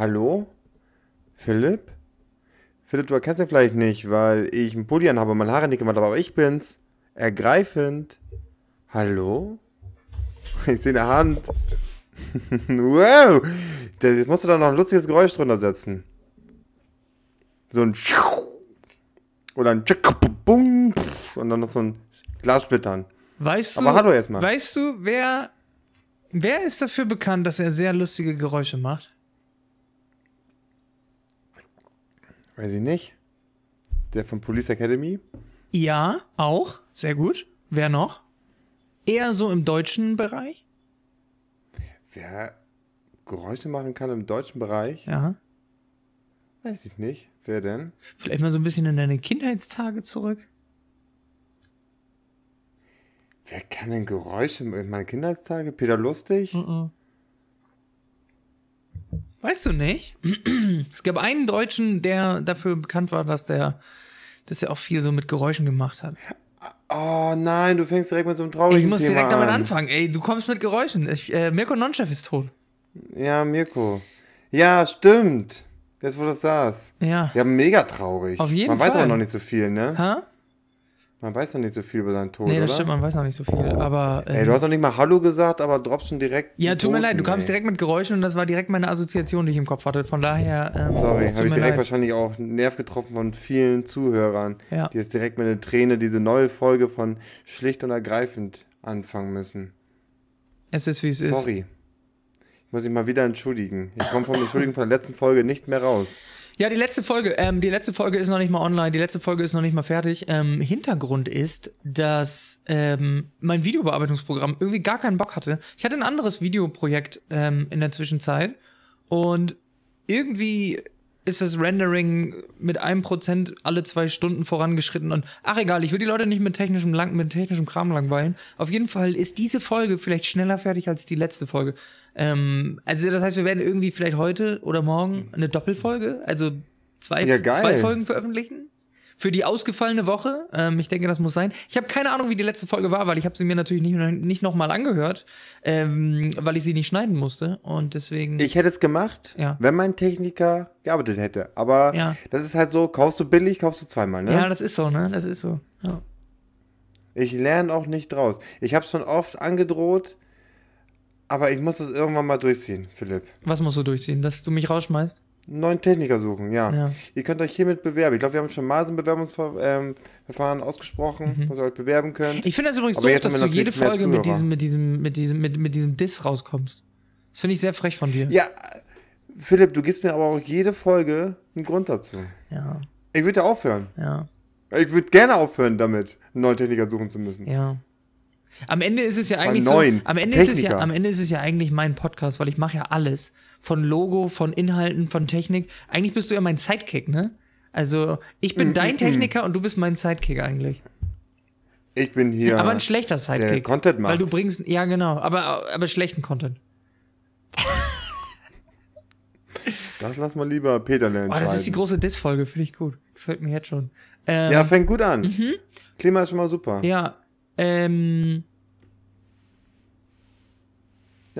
Hallo? Philipp? Philipp, du erkennst mich vielleicht nicht, weil ich einen Pulli anhabe und meine Haare nicht gemacht habe, aber ich bin's. Ergreifend. Hallo? Ich sehe eine Hand. wow! Jetzt musst du da noch ein lustiges Geräusch drunter setzen. So ein oder ein Bum und dann noch so ein Glassplittern. Weißt du, Aber hallo erstmal. Weißt du, wer, wer ist dafür bekannt, dass er sehr lustige Geräusche macht? Weiß ich nicht. Der von Police Academy? Ja, auch. Sehr gut. Wer noch? Eher so im deutschen Bereich? Wer Geräusche machen kann im deutschen Bereich? Ja. Weiß ich nicht. Wer denn? Vielleicht mal so ein bisschen in deine Kindheitstage zurück? Wer kann denn Geräusche in meinen Kindheitstage? Peter Lustig? Mhm. Weißt du nicht? es gab einen Deutschen, der dafür bekannt war, dass der, dass er auch viel so mit Geräuschen gemacht hat. Oh nein, du fängst direkt mit so einem traurigen Ich muss Thema direkt damit an. anfangen. Ey, du kommst mit Geräuschen. Ich, äh, Mirko Nonchef ist tot. Ja, Mirko. Ja, stimmt. Jetzt, wo du das sagst. Ja. Ja, mega traurig. Auf jeden Man weiß Fall. aber noch nicht so viel, ne? Ha? Man weiß noch nicht so viel über seinen Tod, Nee, oder? das stimmt, man weiß noch nicht so viel. Aber. Ey, ähm, du hast noch nicht mal Hallo gesagt, aber droppst schon direkt. ja, tut mir leid, du kamst ey. direkt mit Geräuschen und das war direkt meine Assoziation, die ich im Kopf hatte. Von daher. Ähm, Sorry, habe ich direkt leid. wahrscheinlich auch einen Nerv getroffen von vielen Zuhörern, Ja. die jetzt direkt mit einer Träne diese neue Folge von Schlicht und Ergreifend anfangen müssen. Es ist, wie es ist. Sorry. Ich muss mich mal wieder entschuldigen. Ich komme vom Entschuldigen von der letzten Folge nicht mehr raus. Ja, die letzte Folge, ähm, die letzte Folge ist noch nicht mal online, die letzte Folge ist noch nicht mal fertig. Ähm, Hintergrund ist, dass ähm, mein Videobearbeitungsprogramm irgendwie gar keinen Bock hatte. Ich hatte ein anderes Videoprojekt ähm, in der Zwischenzeit und irgendwie ist das Rendering mit einem Prozent alle zwei Stunden vorangeschritten und ach egal, ich will die Leute nicht mit technischem lang, mit technischem Kram langweilen. Auf jeden Fall ist diese Folge vielleicht schneller fertig als die letzte Folge. Ähm, also das heißt, wir werden irgendwie vielleicht heute oder morgen eine Doppelfolge, also zwei, Ja, zwei Folgen veröffentlichen. Für die ausgefallene Woche. Ähm, ich denke, das muss sein. Ich habe keine Ahnung, wie die letzte Folge war, weil ich habe sie mir natürlich nicht, nicht nochmal angehört, ähm, weil ich sie nicht schneiden musste. Und deswegen. Ich hätte es gemacht, Ja. wenn mein Techniker gearbeitet hätte. Aber Ja. das ist halt so, kaufst du billig, kaufst du zweimal, ne? ja, das ist so, ne? Das ist so. Ja. Ich lerne auch nicht draus. Ich habe schon oft angedroht, aber ich muss das irgendwann mal durchziehen, Philipp. Was musst du durchziehen? Dass du mich rausschmeißt? Neuen Techniker suchen, ja. Ja. Ihr könnt euch hiermit bewerben. Ich glaube, wir haben schon mal so ein Bewerbungsverfahren ähm, ausgesprochen, dass ihr euch bewerben könnt. Mhm. Ich finde das übrigens doof, dass du jede Folge mit diesem, mit diesem, mit diesem, mit, mit diesem Diss rauskommst. Das finde ich sehr frech von dir. Ja, Philipp, du gibst mir aber auch jede Folge einen Grund dazu. Ja, Ich würde aufhören. ja, Ich würde gerne aufhören damit, einen neuen Techniker suchen zu müssen. ja. Am Ende ist es ja eigentlich so, am Ende ist es ja, Techniker. am Ende ist es ja eigentlich mein Podcast, weil ich mache ja alles. Von Logo, von Inhalten, von Technik. Eigentlich bist du ja mein Sidekick, ne? Also, ich Mm, bin dein Techniker und du bist mein Sidekick eigentlich. Ich bin hier. Aber ein schlechter Sidekick. Content macht. Weil du bringst, ja genau, aber, aber schlechten Content. das lass mal lieber Peter entscheiden. Oh, das ist die große Diss-Folge, finde ich gut. Gefällt mir jetzt schon. Ähm, Ja, fängt gut an. Klima ist schon mal super. Ja, ja, ähm,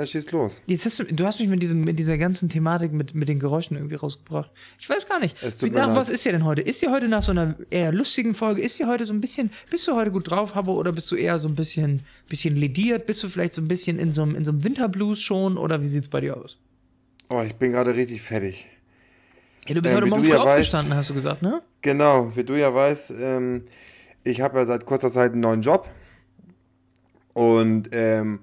schieß los. Jetzt hast du, du hast mich mit, diesem, mit dieser ganzen Thematik mit, mit den Geräuschen irgendwie rausgebracht. Ich weiß gar nicht. Es nach leid. was ist dir denn heute? Ist dir heute nach so einer eher lustigen Folge, ist dir heute so ein bisschen, bist du heute gut drauf, Habbo, oder bist du eher so ein bisschen, bisschen lediert? Bist du vielleicht so ein bisschen in so einem, in so einem Winterblues schon, oder wie sieht's bei dir aus? Oh, ich bin gerade richtig fertig. Hey, du bist Ähm, heute Morgen früh ja weißt- aufgestanden, hast du gesagt, ne? Genau, wie du ja weißt, ähm, ich habe ja seit kurzer Zeit einen neuen Job. Und ähm,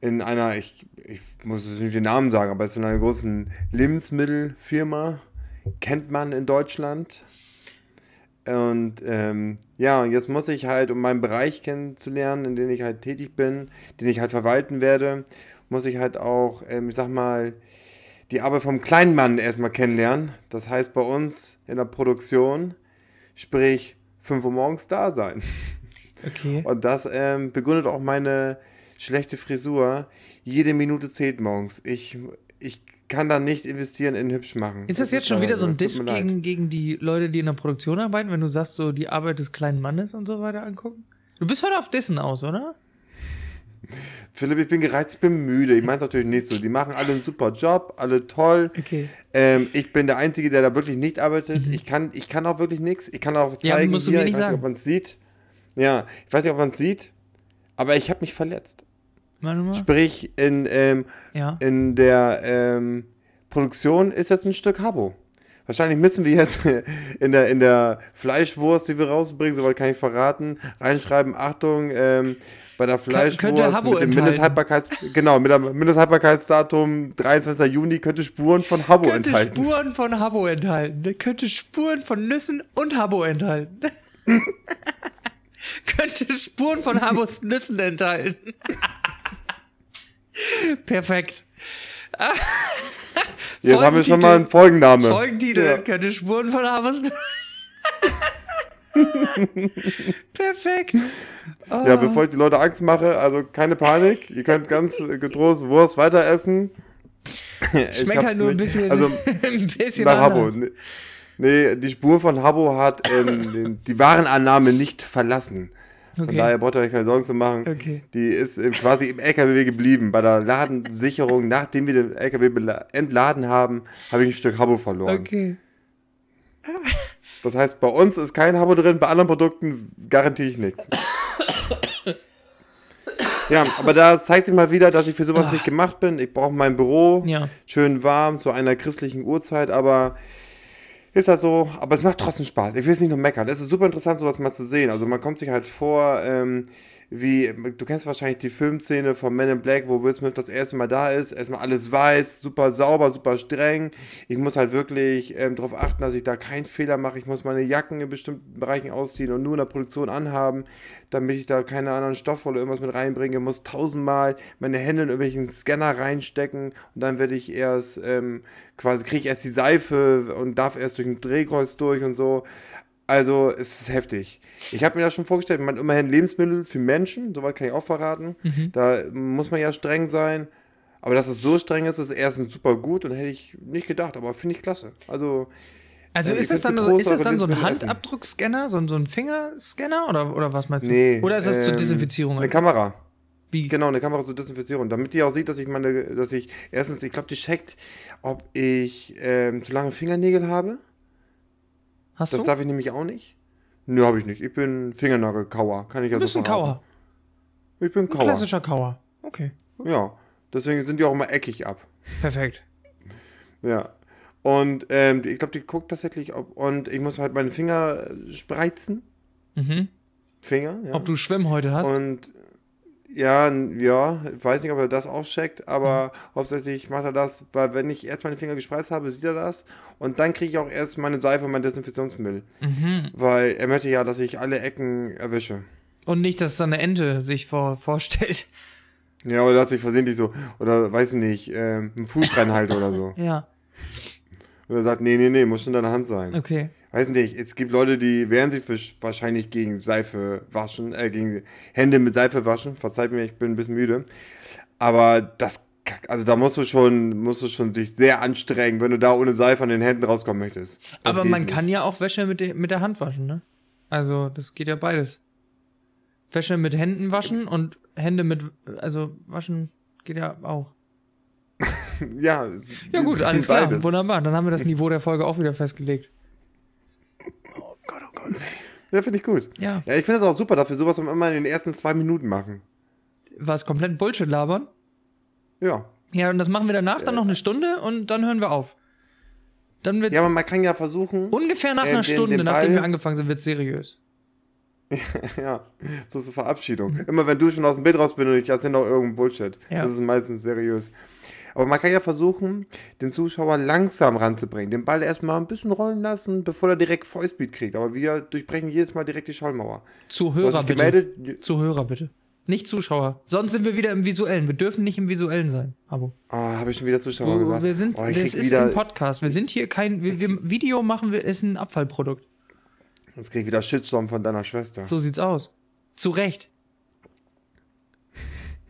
in einer, ich, ich muss jetzt nicht den Namen sagen, aber es ist in einer großen Lebensmittelfirma, kennt man in Deutschland. Und ähm, ja, jetzt muss ich halt, um meinen Bereich kennenzulernen, in dem ich halt tätig bin, den ich halt verwalten werde, muss ich halt auch, ähm, ich sag mal, die Arbeit vom kleinen Mann erstmal kennenlernen. Das heißt bei uns in der Produktion, sprich 5 Uhr morgens da sein. Okay. Und das ähm, begründet auch meine schlechte Frisur. Jede Minute zählt morgens. Ich, ich kann da nicht investieren in hübsch machen. Ist das jetzt schon wieder so ein Diss gegen, gegen die Leute, die in der Produktion arbeiten, wenn du sagst, so die Arbeit des kleinen Mannes und so weiter angucken? Du bist heute auf Dissen aus, oder? Philipp, ich bin gereizt, ich bin müde. Ich meine es natürlich nicht so. Die machen alle einen super Job, alle toll. Okay. Ähm, ich bin der Einzige, der da wirklich nicht arbeitet. Ich, kann, ich kann auch wirklich nichts. Ich kann auch Ja, zeigen, musst du hier, mir ich nicht weiß nicht, ob man es sieht. Ja, ich weiß nicht, ob man es sieht, aber ich habe mich verletzt. Warte mal. Sprich, in, ähm, Ja. in der ähm, Produktion ist jetzt ein Stück Habo. Wahrscheinlich müssen wir jetzt in der, in der Fleischwurst, die wir rausbringen, soweit kann ich verraten, reinschreiben, Achtung, ähm, bei der Fleischwurst könnte mit dem. Mindesthaltbarkeits genau, mit dem Mindesthaltbarkeitsdatum 23. Juni könnte Spuren von Habo könnte enthalten. Spuren von Habo enthalten. Der könnte Spuren von Nüssen und Habo enthalten. könnte Spuren von Habos Nüssen enthalten. Perfekt. Jetzt haben wir schon mal einen Folgenname. Folgentitel Ja. könnte Spuren von Habos Perfekt. Ja, bevor ich die Leute Angst mache, also keine Panik. Ihr könnt ganz getrost Wurst weiter essen. Schmeckt halt nur ein bisschen, Also ein bisschen nach anders. Nee, Nee, die Spur von Habbo hat ähm, die Warenannahme nicht verlassen. Von Okay. daher braucht ihr euch keine Sorgen zu machen. Okay. Die ist ähm, quasi im LKW geblieben. Bei der Ladensicherung, nachdem wir den LKW entladen haben, habe ich ein Stück Habbo verloren. Okay. Das heißt, bei uns ist kein Habbo drin, bei anderen Produkten garantiere ich nichts. Ja, aber da zeigt sich mal wieder, dass ich für sowas nicht gemacht bin. Ich brauche mein Büro, Ja. schön warm, zu einer christlichen Uhrzeit, aber ist halt so, aber es macht trotzdem Spaß. Ich will es nicht nur meckern. Es ist super interessant, sowas mal zu sehen. Also man kommt sich halt vor, ähm, wie, du kennst wahrscheinlich die Filmszene von Men in Black, wo Will Smith das erste Mal da ist, erstmal alles weiß, super sauber, super streng. Ich muss halt wirklich ähm, darauf achten, dass ich da keinen Fehler mache. Ich muss meine Jacken in bestimmten Bereichen ausziehen und nur in der Produktion anhaben, damit ich da keine anderen Stoffe oder irgendwas mit reinbringe. Muss tausendmal meine Hände in irgendwelchen Scanner reinstecken und dann werde ich erst ähm, quasi, kriege ich erst die Seife und darf erst durch ein Drehkreuz durch und so. Also es ist heftig. Ich habe mir das schon vorgestellt, man immerhin Lebensmittel für Menschen, soweit kann ich auch verraten. Da muss man ja streng sein. Aber dass es so streng ist, ist erstens super gut und hätte ich nicht gedacht, aber finde ich klasse. Also Also ihr ist das dann, getrost ist das dann so ein. Handabdruckscanner, so ein, so ein Fingerscanner oder, oder was meinst du? nee. oder ist das zur ähm, Desinfizierung? Eine Kamera. Wie? Genau, eine Kamera zur Desinfizierung, damit die auch sieht, dass ich meine, dass ich erstens, ich glaube, die checkt, ob ich ähm, zu lange Fingernägel habe. Hast Das du? darf ich nämlich auch nicht. Nö, habe ich nicht. Ich bin Fingernagelkauer, kann ich ja Du bist ein. Kauer. Ich bin Ein Kauer. klassischer Kauer. Okay. Ja, deswegen sind die auch immer eckig ab. Perfekt. Ja. Und ähm, ich glaube, die guckt tatsächlich, ob, und ich muss halt meine Finger spreizen. Mhm. Finger, ja. Ob du Schwimmhäute hast? Und ja, ja, ich weiß nicht, ob er das auch checkt, aber Mhm. hauptsächlich macht er das, weil wenn ich erst meine Finger gespreizt habe, sieht er das und dann kriege ich auch erst meine Seife und mein Desinfektionsmittel. Mhm. Weil er möchte ja, dass ich alle Ecken erwische. Und nicht, dass dann eine Ente sich vor, vorstellt. Ja, oder dass ich versehentlich so, oder weiß ich nicht, ähm, einen Fuß reinhalte oder so. Ja, Oder sagt, nee, nee, nee, muss schon deine Hand sein. okay. Weiß nicht, es gibt Leute, die wehren sich für, wahrscheinlich gegen Seife waschen, äh, gegen Hände mit Seife waschen. Verzeiht mir, ich bin ein bisschen müde. Aber das, also da musst du schon, musst du schon dich sehr anstrengen, wenn du da ohne Seife an den Händen rauskommen möchtest. Das Aber man nicht. kann ja auch Wäsche mit, de mit der Hand waschen, ne? Also, das geht ja beides. Wäsche mit Händen waschen und Hände mit, also waschen geht ja auch. Ja, Ja gut, alles klar, beides. wunderbar. Dann haben wir das Niveau der Folge auch wieder festgelegt. Oh Gott, oh Gott. Ja, finde ich gut. Ja, Ja, ich finde es auch super, dass wir sowas immer in den ersten zwei Minuten machen. was komplett Bullshit labern. Ja. Ja, und das machen wir danach dann noch eine Stunde und dann hören wir auf. Dann wird's Ja, aber man kann ja versuchen. ungefähr nach äh, einer den- Stunde, den nachdem wir angefangen sind, wird's seriös. Ja, so ist eine Verabschiedung. Immer wenn du schon aus dem Bild raus bist und ich erzähle noch irgendeinen Bullshit. Ja. Das ist meistens seriös. Aber man kann ja versuchen, den Zuschauer langsam ranzubringen. Den Ball erstmal ein bisschen rollen lassen, bevor er direkt Vollspeed kriegt. Aber wir durchbrechen jedes Mal direkt die Schallmauer. Zuhörer bitte. Zuhörer bitte. Nicht Zuschauer. Sonst sind wir wieder im Visuellen. Wir dürfen nicht im Visuellen sein. Abo. Oh, habe ich schon wieder Zuschauer gesagt. Wir sind, oh, das ist wieder, ein Podcast. Wir sind hier kein, wir, wir, Video machen wir, ist ein Abfallprodukt. Jetzt krieg ich wieder Shitstorm von deiner Schwester. So sieht's aus. Zu Recht.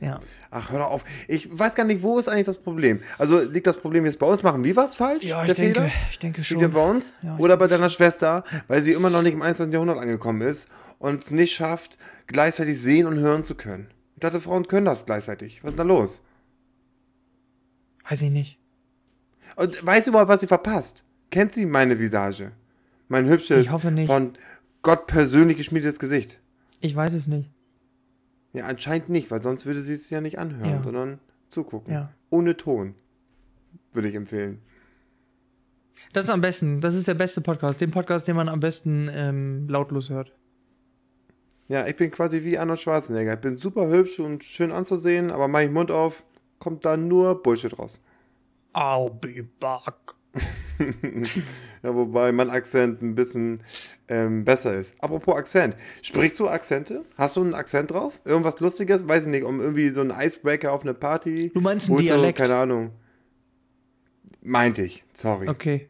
Ja. Ach, hör doch auf. Ich weiß gar nicht, wo ist eigentlich das Problem? Also liegt das Problem jetzt bei uns? Machen wir was falsch? Ja, ich der denke, Fehler? ich denke Liegt der schon. bei uns? Ja, Oder bei deiner Schwester, weil sie immer noch nicht im 21. Jahrhundert angekommen ist und es nicht schafft, gleichzeitig sehen und hören zu können. Ich dachte, Frauen können das gleichzeitig. Was ist da los? Weiß ich nicht. Und weiß überhaupt, was sie verpasst? Kennt sie meine Visage? Mein hübsches, Ich hoffe nicht. von Gott persönlich geschmiedetes Gesicht? Ich weiß es nicht. Ja, anscheinend nicht, weil sonst würde sie es ja nicht anhören, Ja. sondern zugucken. Ja. Ohne Ton. Würde ich empfehlen. Das ist am besten. Das ist der beste Podcast. Den Podcast, den man am besten ähm, lautlos hört. Ja, ich bin quasi wie Arnold Schwarzenegger. Ich bin super hübsch und schön anzusehen, aber mach ich Mund auf, kommt da nur Bullshit raus. I'll be back. Ja, wobei mein Akzent ein bisschen ähm, besser ist. Apropos Akzent. Sprichst du Akzente? Hast du einen Akzent drauf? Irgendwas Lustiges? Weiß ich nicht, um irgendwie so einen Icebreaker auf eine Party? Du meinst einen ist so, Dialekt? keine Ahnung. Meinte ich, sorry. Okay.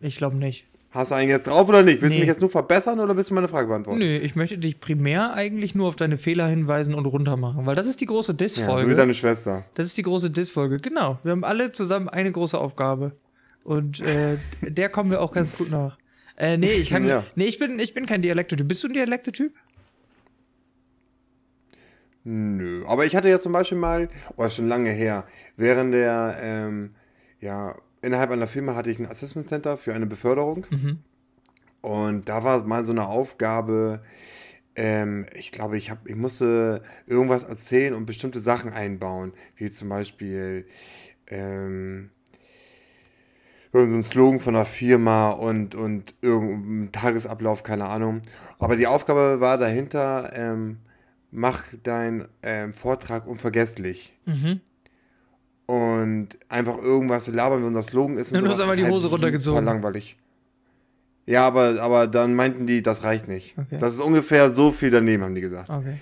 Ich glaube nicht. Hast du einen jetzt drauf oder nicht? Willst Nee. du mich jetzt nur verbessern oder willst du meine Frage beantworten? Nö, ich möchte dich primär eigentlich nur auf deine Fehler hinweisen und runtermachen, weil das ist die große Ja, so wie Diss-Folge. deine Schwester. das ist die große Diss-Folge, genau. Wir haben alle zusammen eine große Aufgabe. Und äh, der kommen wir auch ganz gut nach. Äh, nee, ich kann. Ja. Nee, ich bin, ich bin kein Dialektetyp. Bist du ein Dialektetyp? Nö, aber ich hatte ja zum Beispiel mal, oh, ist schon lange her, während der, ähm, ja, innerhalb einer Firma hatte ich ein Assessment Center für eine Beförderung. Und da war mal so eine Aufgabe, ähm, ich glaube, ich, hab, ich musste irgendwas erzählen und bestimmte Sachen einbauen, wie zum Beispiel, ähm, irgendein Slogan von einer Firma und, und irgendein Tagesablauf, keine Ahnung. Aber die Aufgabe war dahinter, ähm, mach deinen ähm, Vortrag unvergesslich. Mhm. Und einfach irgendwas labern, wie unser Slogan ist. Ja, du hast aber die ist Hose super runtergezogen. langweilig. Ja, aber, aber dann meinten die, das reicht nicht. Okay. Das ist ungefähr so viel daneben, haben die gesagt. Okay.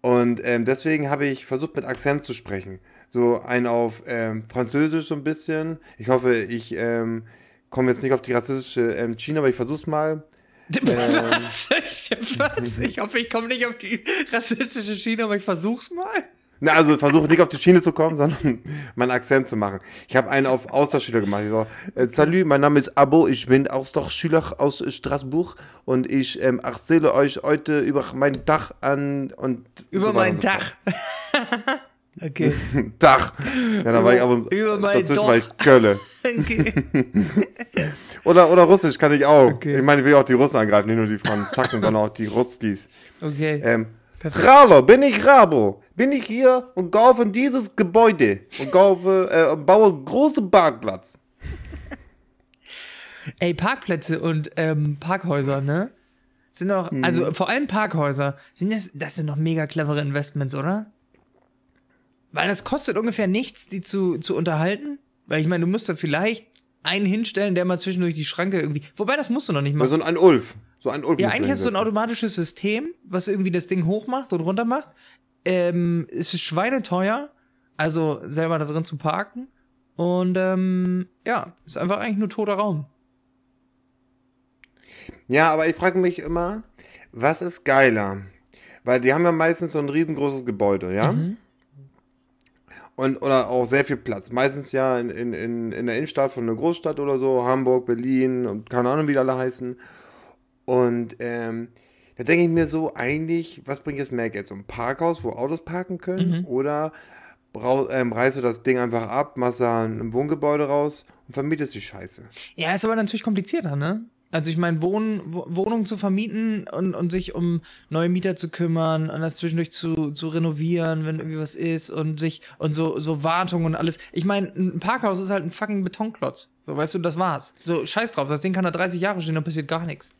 Und ähm, deswegen habe ich versucht, mit Akzent zu sprechen. So ein auf ähm, Französisch so ein bisschen. Ich hoffe, ich ähm, komme jetzt nicht auf die rassistische ähm, China, aber ich versuch's mal. Was? Ich, was? ich hoffe, ich komme nicht auf die rassistische Schiene, aber ich versuch's mal. Na, also versuche nicht auf die Schiene zu kommen, sondern meinen Akzent zu machen. Ich habe einen auf Austauschschüler gemacht. Ich so, äh, Salut, mein Name ist Abo, ich bin Austauschschüler aus Straßburg und ich ähm, erzähle euch heute über meinen Tag an und Über so meinen so Tag. okay. Tag. Ja, da war ich aber Über meinen dazwischen war ich Doch. Kölle. okay. Oder, oder Russisch kann ich auch. Okay. Ich meine, ich will auch die Russen angreifen, nicht nur die Franzaken, sondern auch die Ruskis. okay. Ähm, Hallo, bin ich Rabo. Bin ich hier und kaufe dieses Gebäude und kaufe, äh, und baue großen Parkplatz. Ey, Parkplätze und ähm, Parkhäuser, ne? Sind doch, Mhm. also vor allem Parkhäuser, sind das, das sind doch mega clevere Investments, oder? Weil das kostet ungefähr nichts, die zu, zu unterhalten. Weil ich meine, du musst da vielleicht einen hinstellen, der mal zwischendurch die Schranke irgendwie. Wobei, das musst du noch nicht mal. So ein Ulf. So ein. Ja, eigentlich hast du so ein automatisches System, was irgendwie das Ding hochmacht und runter macht. Ähm, es ist schweineteuer, also selber da drin zu parken. Und ähm, ja, ist einfach eigentlich nur toter Raum. Ja, aber ich frage mich immer, was ist geiler? Weil die haben ja meistens so ein riesengroßes Gebäude, ja? Mhm. Und, oder auch sehr viel Platz. Meistens ja in, in, in, in der Innenstadt von einer Großstadt oder so, Hamburg, Berlin und keine Ahnung, wie die alle heißen. Und ähm, da denke ich mir so, eigentlich, was bringt jetzt mehr Geld? So ein Parkhaus, wo Autos parken können? Mhm. Oder brau, ähm, reißt du das Ding einfach ab, machst da ein Wohngebäude raus und vermietest die Scheiße? Ja, ist aber natürlich komplizierter, ne? Also ich meine, Wohn Wo- Wohnungen zu vermieten und, und sich um neue Mieter zu kümmern und das zwischendurch zu, zu renovieren, wenn irgendwie was ist und sich und so, so Wartung und alles. Ich meine, ein Parkhaus ist halt ein fucking Betonklotz. So, weißt du, das war's. So, scheiß drauf, das Ding kann da 30 Jahre stehen, da passiert gar nichts.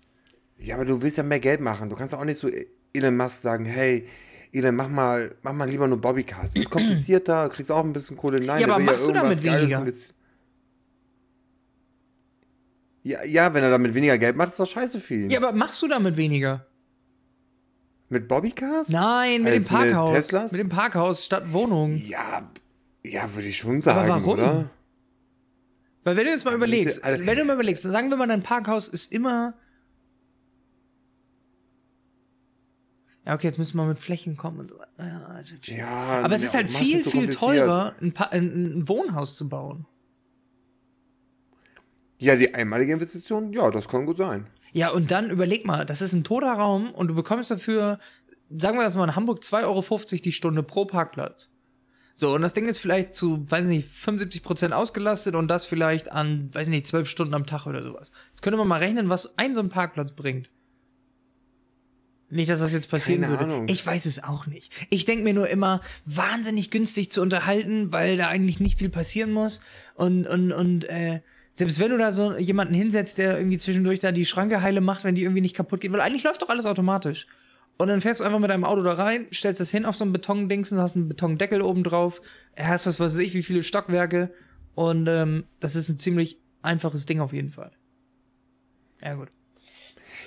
Ja, aber du willst ja mehr Geld machen. Du kannst auch nicht so Elon Musk sagen, hey, Elon, mach mal, mach mal lieber nur Bobbycast. Ist komplizierter, kriegst auch ein bisschen Kohle. Nein, Ja, aber machst du damit weniger? Ja, ja, wenn er damit weniger Geld macht, ist doch scheiße ihn. Ja, aber machst du damit weniger? Mit Bobbycast? Nein, mit dem Als Parkhaus. Mit Teslas? Mit dem Parkhaus statt Wohnung. ja, ja, würde ich schon sagen, warum? oder? Weil wenn du jetzt mal überlegst, also- wenn du mal überlegst, sagen wir mal, dein Parkhaus ist immer. Ja, okay, jetzt müssen wir mit Flächen kommen und so. Ja, also- Ja, Aber es ist ja, halt machst viel, viel teurer, ein, pa ein, ein Wohnhaus zu bauen. Ja, die einmalige Investition, ja, das kann gut sein. Ja, und dann überleg mal, das ist ein toter Raum und du bekommst dafür sagen wir das mal in Hamburg 2,50 Euro die Stunde pro Parkplatz. So, und das Ding ist vielleicht zu, weiß nicht, 75 Prozent ausgelastet und das vielleicht an, weiß nicht, 12 Stunden am Tag oder sowas. Jetzt könnte man mal rechnen, was ein so ein Parkplatz bringt. Nicht, dass das jetzt passieren Keine würde. Ahnung. Ich weiß es auch nicht. Ich denke mir nur immer, wahnsinnig günstig zu unterhalten, weil da eigentlich nicht viel passieren muss. Und, und, und äh, selbst wenn du da so jemanden hinsetzt, der irgendwie zwischendurch da die Schranke heile macht, wenn die irgendwie nicht kaputt geht, weil eigentlich läuft doch alles automatisch. Und dann fährst du einfach mit deinem Auto da rein, stellst das hin auf so einen Betondings und hast einen Betondeckel oben drauf, hast das, was weiß ich, wie viele Stockwerke. Und ähm, das ist ein ziemlich einfaches Ding auf jeden Fall. Ja, gut.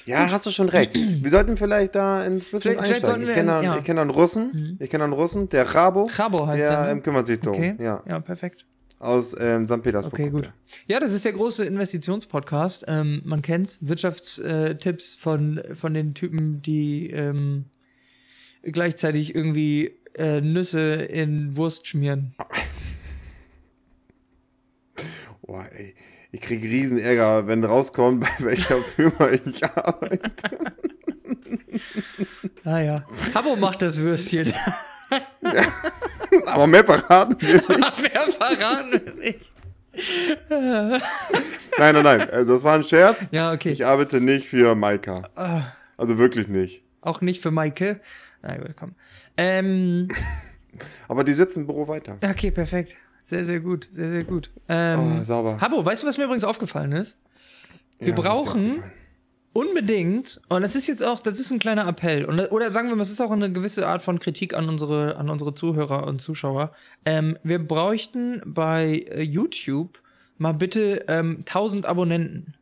Ja, hast du schon recht. Wir sollten vielleicht da ins Business einsteigen. Ich kenne in- einen, ja. Mhm. ich kenn einen Russen, ich kenne einen Russen, der Rabo, Chabo heißt der der, ne? ähm, kümmert sich drum. Okay. Ja, ja, perfekt. aus ähm, St. Petersburg. Okay, gut. Ja, das ist der große Investitionspodcast. Ähm, man kennt's. Wirtschaftstipps von, von den Typen, die ähm, gleichzeitig irgendwie äh, Nüsse in Wurst schmieren. Boah, ey. Ich krieg riesen Ärger, wenn rauskommt, bei welcher Firma ich arbeite. Ah ja. Habo macht das Würstchen. Aber mehr verraten wir nicht. Wer verraten wir nicht. Nein, nein, nein. Also das war ein Scherz. Ja, okay. Ich arbeite nicht für Maika. Ah. Also wirklich nicht. Auch nicht für Maike. Na gut, komm. Ähm, Aber die sitzen im Büro weiter. okay, perfekt. Sehr, sehr gut. Sehr, sehr gut. Ähm, Oh, sauber. Habo, weißt du, was mir übrigens aufgefallen ist? Wir Ja, brauchen unbedingt, und das ist jetzt auch, das ist ein kleiner Appell, und, oder sagen wir mal, es ist auch eine gewisse Art von Kritik an unsere, an unsere Zuhörer und Zuschauer. Ähm, wir bräuchten bei äh, YouTube mal bitte ähm, 1000 Abonnenten.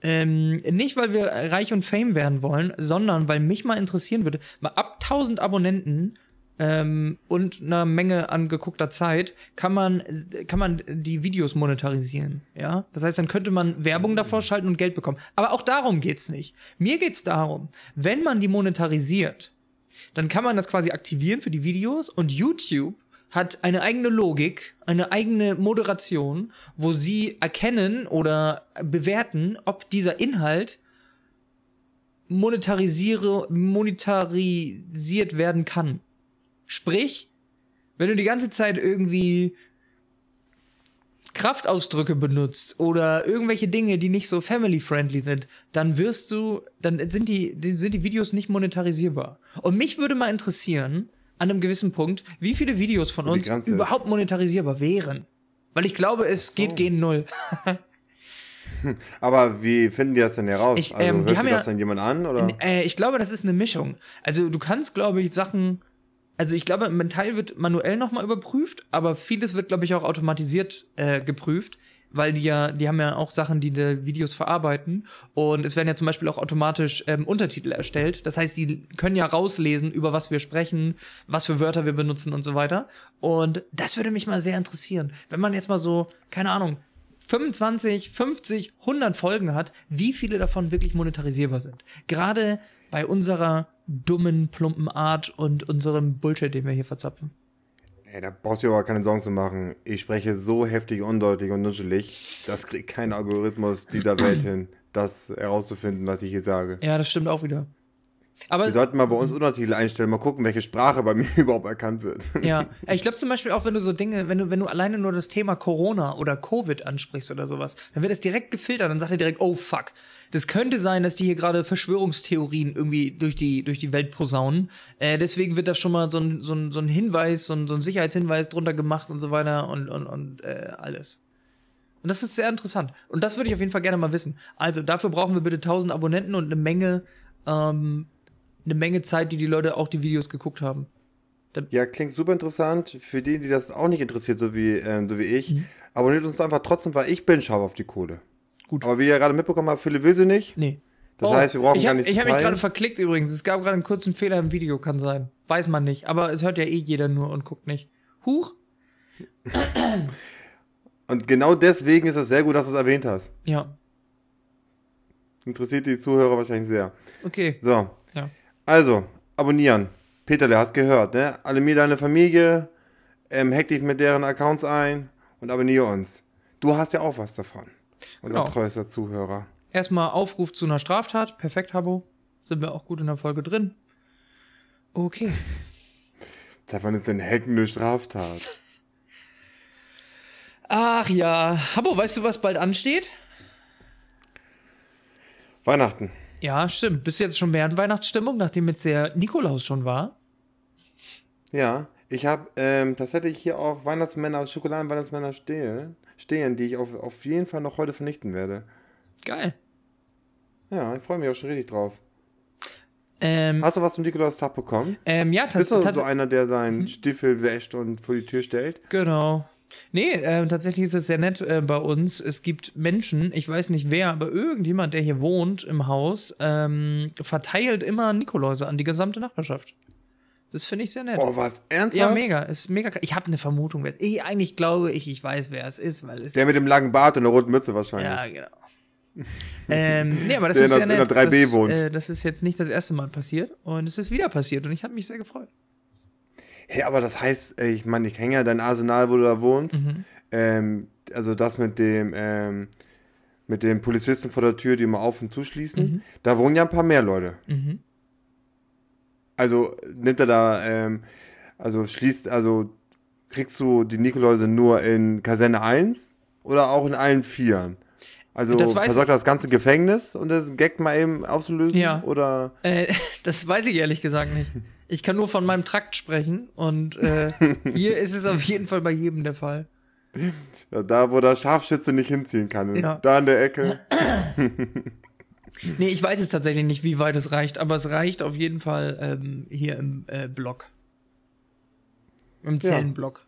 Ähm, nicht, weil wir reich und fame werden wollen, sondern weil mich mal interessieren würde, mal ab 1000 Abonnenten ähm, und einer Menge an geguckter Zeit kann man, kann man die Videos monetarisieren. Ja, das heißt, dann könnte man Werbung davor schalten und Geld bekommen. Aber auch darum geht's nicht. Mir geht's darum, wenn man die monetarisiert, dann kann man das quasi aktivieren für die Videos und YouTube hat eine eigene Logik, eine eigene Moderation, wo sie erkennen oder bewerten, ob dieser Inhalt monetarisiere, monetarisiert werden kann. Sprich, wenn du die ganze Zeit irgendwie Kraftausdrücke benutzt oder irgendwelche Dinge, die nicht so family-friendly sind, dann wirst du, dann sind die, sind die Videos nicht monetarisierbar. Und mich würde mal interessieren, an einem gewissen Punkt, wie viele Videos von uns überhaupt monetarisierbar wären. Weil ich glaube, es geht gegen null. Aber wie finden die das denn heraus? Ich, also ähm, die hört sich ja- das dann jemand an? Oder? Äh, ich glaube, das ist eine Mischung. Also du kannst, glaube ich, Sachen. Also ich glaube, ein Teil wird manuell nochmal überprüft, aber vieles wird, glaube ich, auch automatisiert äh, geprüft, weil die ja, die haben ja auch Sachen, die die Videos verarbeiten. Und es werden ja zum Beispiel auch automatisch ähm, Untertitel erstellt. Das heißt, die können ja rauslesen, über was wir sprechen, was für Wörter wir benutzen und so weiter. Und das würde mich mal sehr interessieren. Wenn man jetzt mal so, keine Ahnung, 25, 50, 100 Folgen hat, wie viele davon wirklich monetarisierbar sind. Gerade bei unserer dummen, plumpen Art und unserem Bullshit, den wir hier verzapfen. Ey, da brauchst du aber keine Sorgen zu machen. Ich spreche so heftig, undeutig und nuschelig. Das kriegt kein Algorithmus dieser Welt hin, das herauszufinden, was ich hier sage. Ja, das stimmt auch wieder. Aber Wir sollten mal bei uns Untertitel einstellen, mal gucken, welche Sprache bei mir überhaupt erkannt wird. Ja, ich glaube zum Beispiel auch, wenn du so Dinge, wenn du, wenn du alleine nur das Thema Corona oder Covid ansprichst oder sowas, dann wird das direkt gefiltert, dann sagt er direkt, oh fuck. Das könnte sein, dass die hier gerade Verschwörungstheorien irgendwie durch die, durch die Welt posaunen. Äh, deswegen wird da schon mal so ein, so ein, so ein Hinweis, so ein, so ein Sicherheitshinweis drunter gemacht und so weiter und, und, und äh, alles. Und das ist sehr interessant. Und das würde ich auf jeden Fall gerne mal wissen. Also dafür brauchen wir bitte 1000 Abonnenten und eine Menge, ähm, eine Menge Zeit, die die Leute auch die Videos geguckt haben. Ja, klingt super interessant. Für die, die das auch nicht interessiert, so wie, ähm, so wie ich, Mhm. abonniert uns einfach trotzdem, weil ich bin scharf auf die Kohle. Gut. Aber wie ihr gerade mitbekommen habt, viele will sie nicht. Nee. Das heißt, wir brauchen ich gar hab, nichts Ich habe mich gerade verklickt übrigens. Es gab gerade einen kurzen Fehler im Video, kann sein. Weiß man nicht. Aber es hört ja eh jeder nur und guckt nicht. Huch. Und genau deswegen ist es sehr gut, dass du es erwähnt hast. Ja. Interessiert die Zuhörer wahrscheinlich sehr. Okay. So, Ja. Also, abonnieren. Peter, der hast gehört, ne? Alle mir deine Familie, ähm, hack dich mit deren Accounts ein und abonniere uns. Du hast ja auch was davon. Unser Genau. treuester Zuhörer. Erstmal Aufruf zu einer Straftat. Perfekt, Habo. Sind wir auch gut in der Folge drin. Okay. Wann ist denn Hacken eine Straftat? Ach ja. Habo, weißt du, was bald ansteht? Weihnachten. Ja, stimmt. Bist du jetzt schon mehr in Weihnachtsstimmung, nachdem jetzt der Nikolaus schon war? Ja, ich habe ähm, tatsächlich hier auch Weihnachtsmänner, Schokoladen-Weihnachtsmänner stehen, stehen, die ich auf, auf jeden Fall noch heute vernichten werde. Geil. Ja, ich freue mich auch schon richtig drauf. Ähm, Hast du was zum Nikolaustag bekommen? ähm, ja, Bist du so tatsächlich. einer, der seinen Stiefel wäscht und vor die Tür stellt? Genau. Nee, äh, tatsächlich ist es sehr nett äh, bei uns. Es gibt Menschen, ich weiß nicht wer, aber irgendjemand, der hier wohnt im Haus, ähm, verteilt immer Nikoläuse an die gesamte Nachbarschaft. Das finde ich sehr nett. Oh, was? Ernsthaft? ja, mega. Ist mega. krass. Ich habe eine Vermutung. wer es- Ich, eigentlich glaube ich, ich weiß, wer es ist, weil es. Der mit dem langen Bart und der roten Mütze wahrscheinlich. ja, genau. ähm, nee, aber das Der ist in sehr der- nett. in der 3B das, wohnt. Äh, das ist jetzt nicht das erste Mal passiert und es ist wieder passiert und ich habe mich sehr gefreut. Hey, aber das heißt, äh, ich meine, ich kenne ja dein Arsenal, wo du da wohnst. Mhm. Ähm, also das mit dem, ähm, mit den Polizisten vor der Tür, die immer auf und zuschließen. Mhm. Da wohnen ja ein paar mehr Leute. Mhm. Also nimmt er da, ähm, also schließt, also kriegst du die Nikoläuse nur in Kaserne 1 oder auch in allen Vieren? Also Das versorgt er das ganze Gefängnis und das Gag mal eben auszulösen? Ja. Oder Äh, das weiß ich ehrlich gesagt nicht. Ich kann nur von meinem Trakt sprechen und äh, hier ist es auf jeden Fall bei jedem der Fall. ja, da, wo der Scharfschütze nicht hinziehen kann. Ja. Da in der Ecke. Nee, ich weiß es tatsächlich nicht, wie weit es reicht, aber es reicht auf jeden Fall ähm, hier im äh, Block. Im Zellenblock.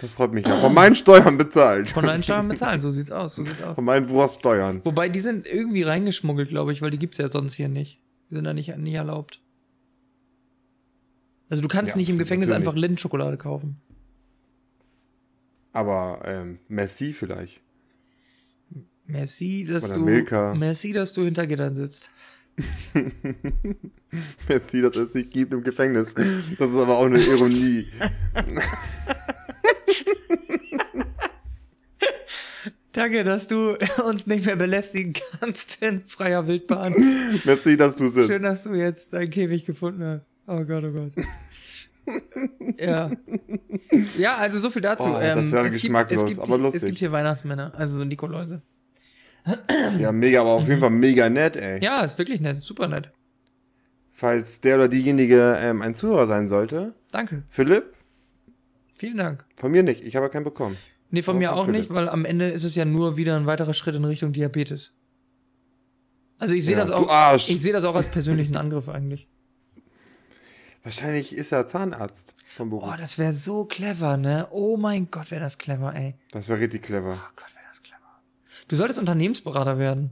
Das freut mich ja. Von meinen Steuern bezahlt. Von deinen Steuern bezahlen, so sieht's aus, so sieht's aus. Von meinen Wurststeuern. Wobei, die sind irgendwie reingeschmuggelt, glaube ich, weil die gibt's ja sonst hier nicht. Die sind da nicht, nicht erlaubt. Also du kannst Ja, nicht im Gefängnis natürlich. einfach Lindenschokolade kaufen. Aber ähm, Merci vielleicht. Merci, dass Oder du Milka. Merci, dass du hinter Gittern sitzt. Merci, dass es nicht gibt im Gefängnis. Das ist aber auch eine Ironie. Danke, dass du uns nicht mehr belästigen kannst in freier Wildbahn. Merci, dass du sitzt. Schön, dass du jetzt deinen Käfig gefunden hast. Oh Gott, oh Gott. ja. Ja, also so viel dazu. Oh, das wäre es gibt, geschmacklos, es gibt, aber lustig. Es gibt hier Weihnachtsmänner, also so Nikoläuse. Ja, mega, aber auf jeden Fall mega nett, ey. Ja, ist wirklich nett, super nett. Falls der oder diejenige ähm, ein Zuhörer sein sollte, Danke. Philipp, Vielen Dank. von mir nicht. Ich habe ja keinen bekommen. Nee, von mir auch nicht, weil am Ende ist es ja nur wieder ein weiterer Schritt in Richtung Diabetes. Also ich sehe Ja, das auch. Arsch. Ich sehe das auch als persönlichen Angriff eigentlich. Wahrscheinlich ist er Zahnarzt vom Beruf. Oh, das wäre so clever, ne? Oh mein Gott, wäre das clever, ey. Das wäre richtig clever. Oh Gott, wäre das clever. Du solltest Unternehmensberater werden.